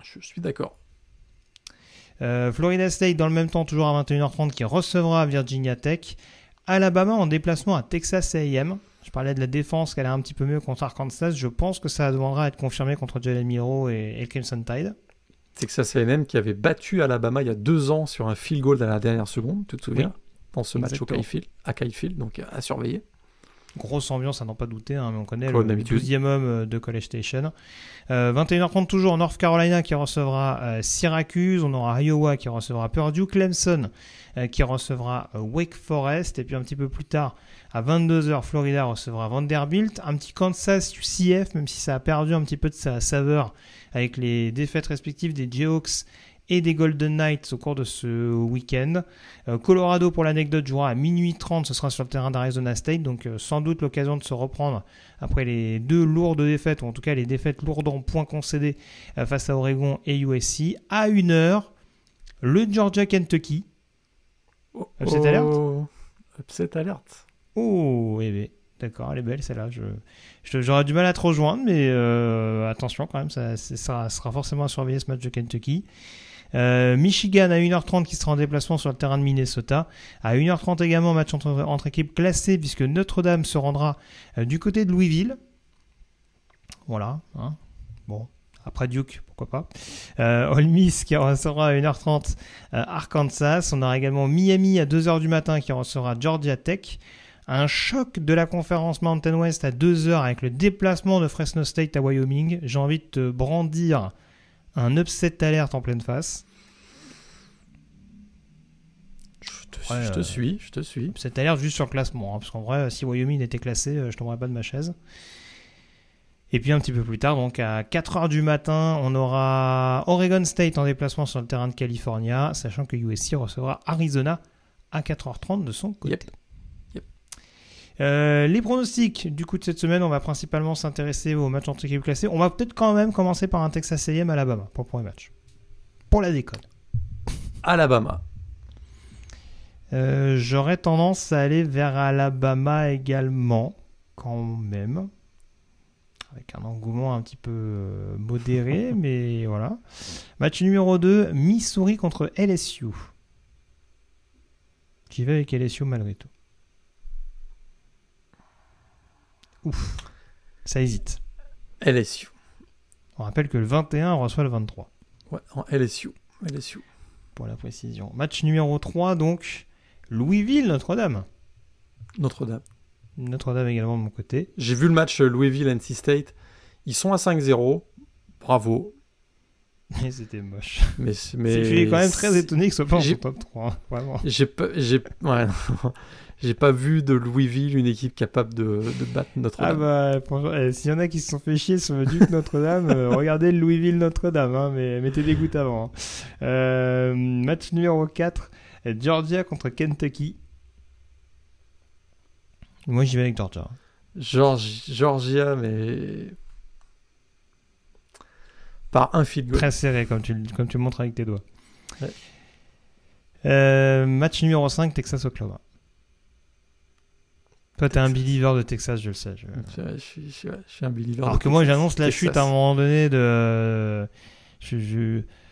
Je suis d'accord. Euh, Florida State dans le même temps toujours à 21h30 qui recevra Virginia Tech. Alabama en déplacement à Texas A&M. Je parlais de la défense qu'elle a un petit peu mieux contre Arkansas. Je pense que ça devra être confirmé contre Jalen Miro et, et Crimson Tide. Texas A&M qui avait battu Alabama il y a deux ans sur un field goal dans la dernière seconde, tu te souviens Dans ce match au à Kyle donc à surveiller. Grosse ambiance à n'en pas douter, hein, mais on connaît le 12e homme euh, de College Station. 21h30 euh, toujours, North Carolina qui recevra euh, Syracuse, on aura Iowa qui recevra Purdue, Clemson qui recevra Wake Forest, et puis un petit peu plus tard, à 22h, Florida recevra Vanderbilt. Un petit Kansas UCF, même si ça a perdu un petit peu de sa saveur avec les défaites respectives des Jayhawks et des Golden Knights au cours de ce week-end. Euh, Colorado, pour l'anecdote, jouera à minuit 30, ce sera sur le terrain d'Arizona State, donc euh, sans doute l'occasion de se reprendre après les deux lourdes défaites, ou en tout cas les défaites lourdes en points concédés euh, face à Oregon et USC. À une heure, le Georgia-Kentucky. Oh, upset alert? Upset alert Oh, eh bien, d'accord, elle est belle celle-là. Je, j'aurais du mal à te rejoindre, mais euh, attention quand même, ça, ça, sera forcément à surveiller ce match de Kentucky. Euh, Michigan à 1h30 qui sera en déplacement sur le terrain de Minnesota. À 1h30 également, match entre, entre équipes classées puisque Notre-Dame se rendra euh, du côté de Louisville. Voilà. Hein. Bon, après Duke, pourquoi pas. Euh, Ole Miss qui recevra à 1h30 Arkansas. On aura également Miami à 2h du matin qui recevra Georgia Tech un choc de la conférence Mountain West à 2 heures avec le déplacement de Fresno State à Wyoming. J'ai envie de te brandir un upset alerte en pleine face. Je te, suis, je te suis. Upset alerte juste sur le classement, hein, parce qu'en vrai, si Wyoming était classé, euh, je tomberais pas de ma chaise. Et puis un petit peu plus tard, donc à 4h du matin, on aura Oregon State en déplacement sur le terrain de California, sachant que USC recevra Arizona à 4h30 de son côté. Euh, les pronostics du coup de cette semaine, on va principalement s'intéresser aux matchs entre équipes classées. On va peut-être quand même commencer par un Texas A&M Alabama pour le premier match. Pour la déconne. Alabama. Euh, j'aurais tendance à aller vers Alabama également, quand même. Avec un engouement un petit peu euh, modéré, mais voilà. Match numéro 2, Missouri contre LSU. J'y vais avec LSU malgré tout. Ouf, ça hésite. LSU. On rappelle que le 21 reçoit le 23. Ouais, en LSU. LSU. Pour la précision. Match numéro 3, donc, Louisville, Notre-Dame. Notre-Dame. Notre-Dame également de mon côté. J'ai vu le match Louisville-NC State. Ils sont à 5-0. Bravo. Mais c'était moche. Mais, mais... Je suis quand même très étonné que ce soit pas en top 3. Vraiment. J'ai. Ouais. J'ai pas vu de Louisville une équipe capable de, battre Notre-Dame. Ah bah, eh, s'il y en a qui se sont fait chier sur le Duc Notre-Dame, euh, regardez le Louisville Notre-Dame, hein, mais mettez des gouttes avant. Hein. Euh, match numéro 4, Georgia contre Kentucky. Moi j'y vais avec Georgia. Georgia, mais. par un goal. Très serré, comme tu, comme tu le montres avec tes doigts. Ouais. Euh, match numéro 5, Texas-Oklahoma. Toi, t'es un believer de Texas, je le sais. je- suis- je suis- je suis un believer. Alors de que moi, j'annonce la Texas. chute à un moment donné de.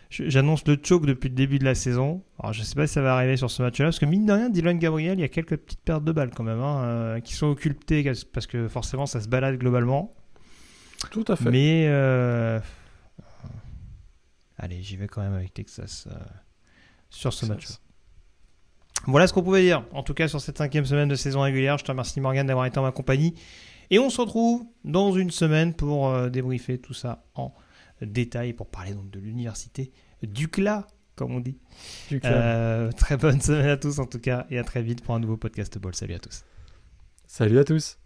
J'annonce le choke depuis le début de la saison. Alors, je sais pas si ça va arriver sur ce match-là, parce que mine de rien, Dylan Gabriel, il y a quelques petites pertes de balles quand même, hein, euh, qui sont occultées parce que forcément, ça se balade globalement. Tout à fait. Mais. euh, Allez, j'y vais quand même avec Texas euh, sur ce match. Voilà ce qu'on pouvait dire, en tout cas sur cette cinquième semaine de saison régulière. Je te remercie Morgan d'avoir été en ma compagnie. Et on se retrouve dans une semaine pour euh, débriefer tout ça en détail, pour parler donc de l'université du CLA, comme on dit. Euh, très bonne semaine à tous en tout cas, et à très vite pour un nouveau podcast ball. Salut à tous. Salut à tous.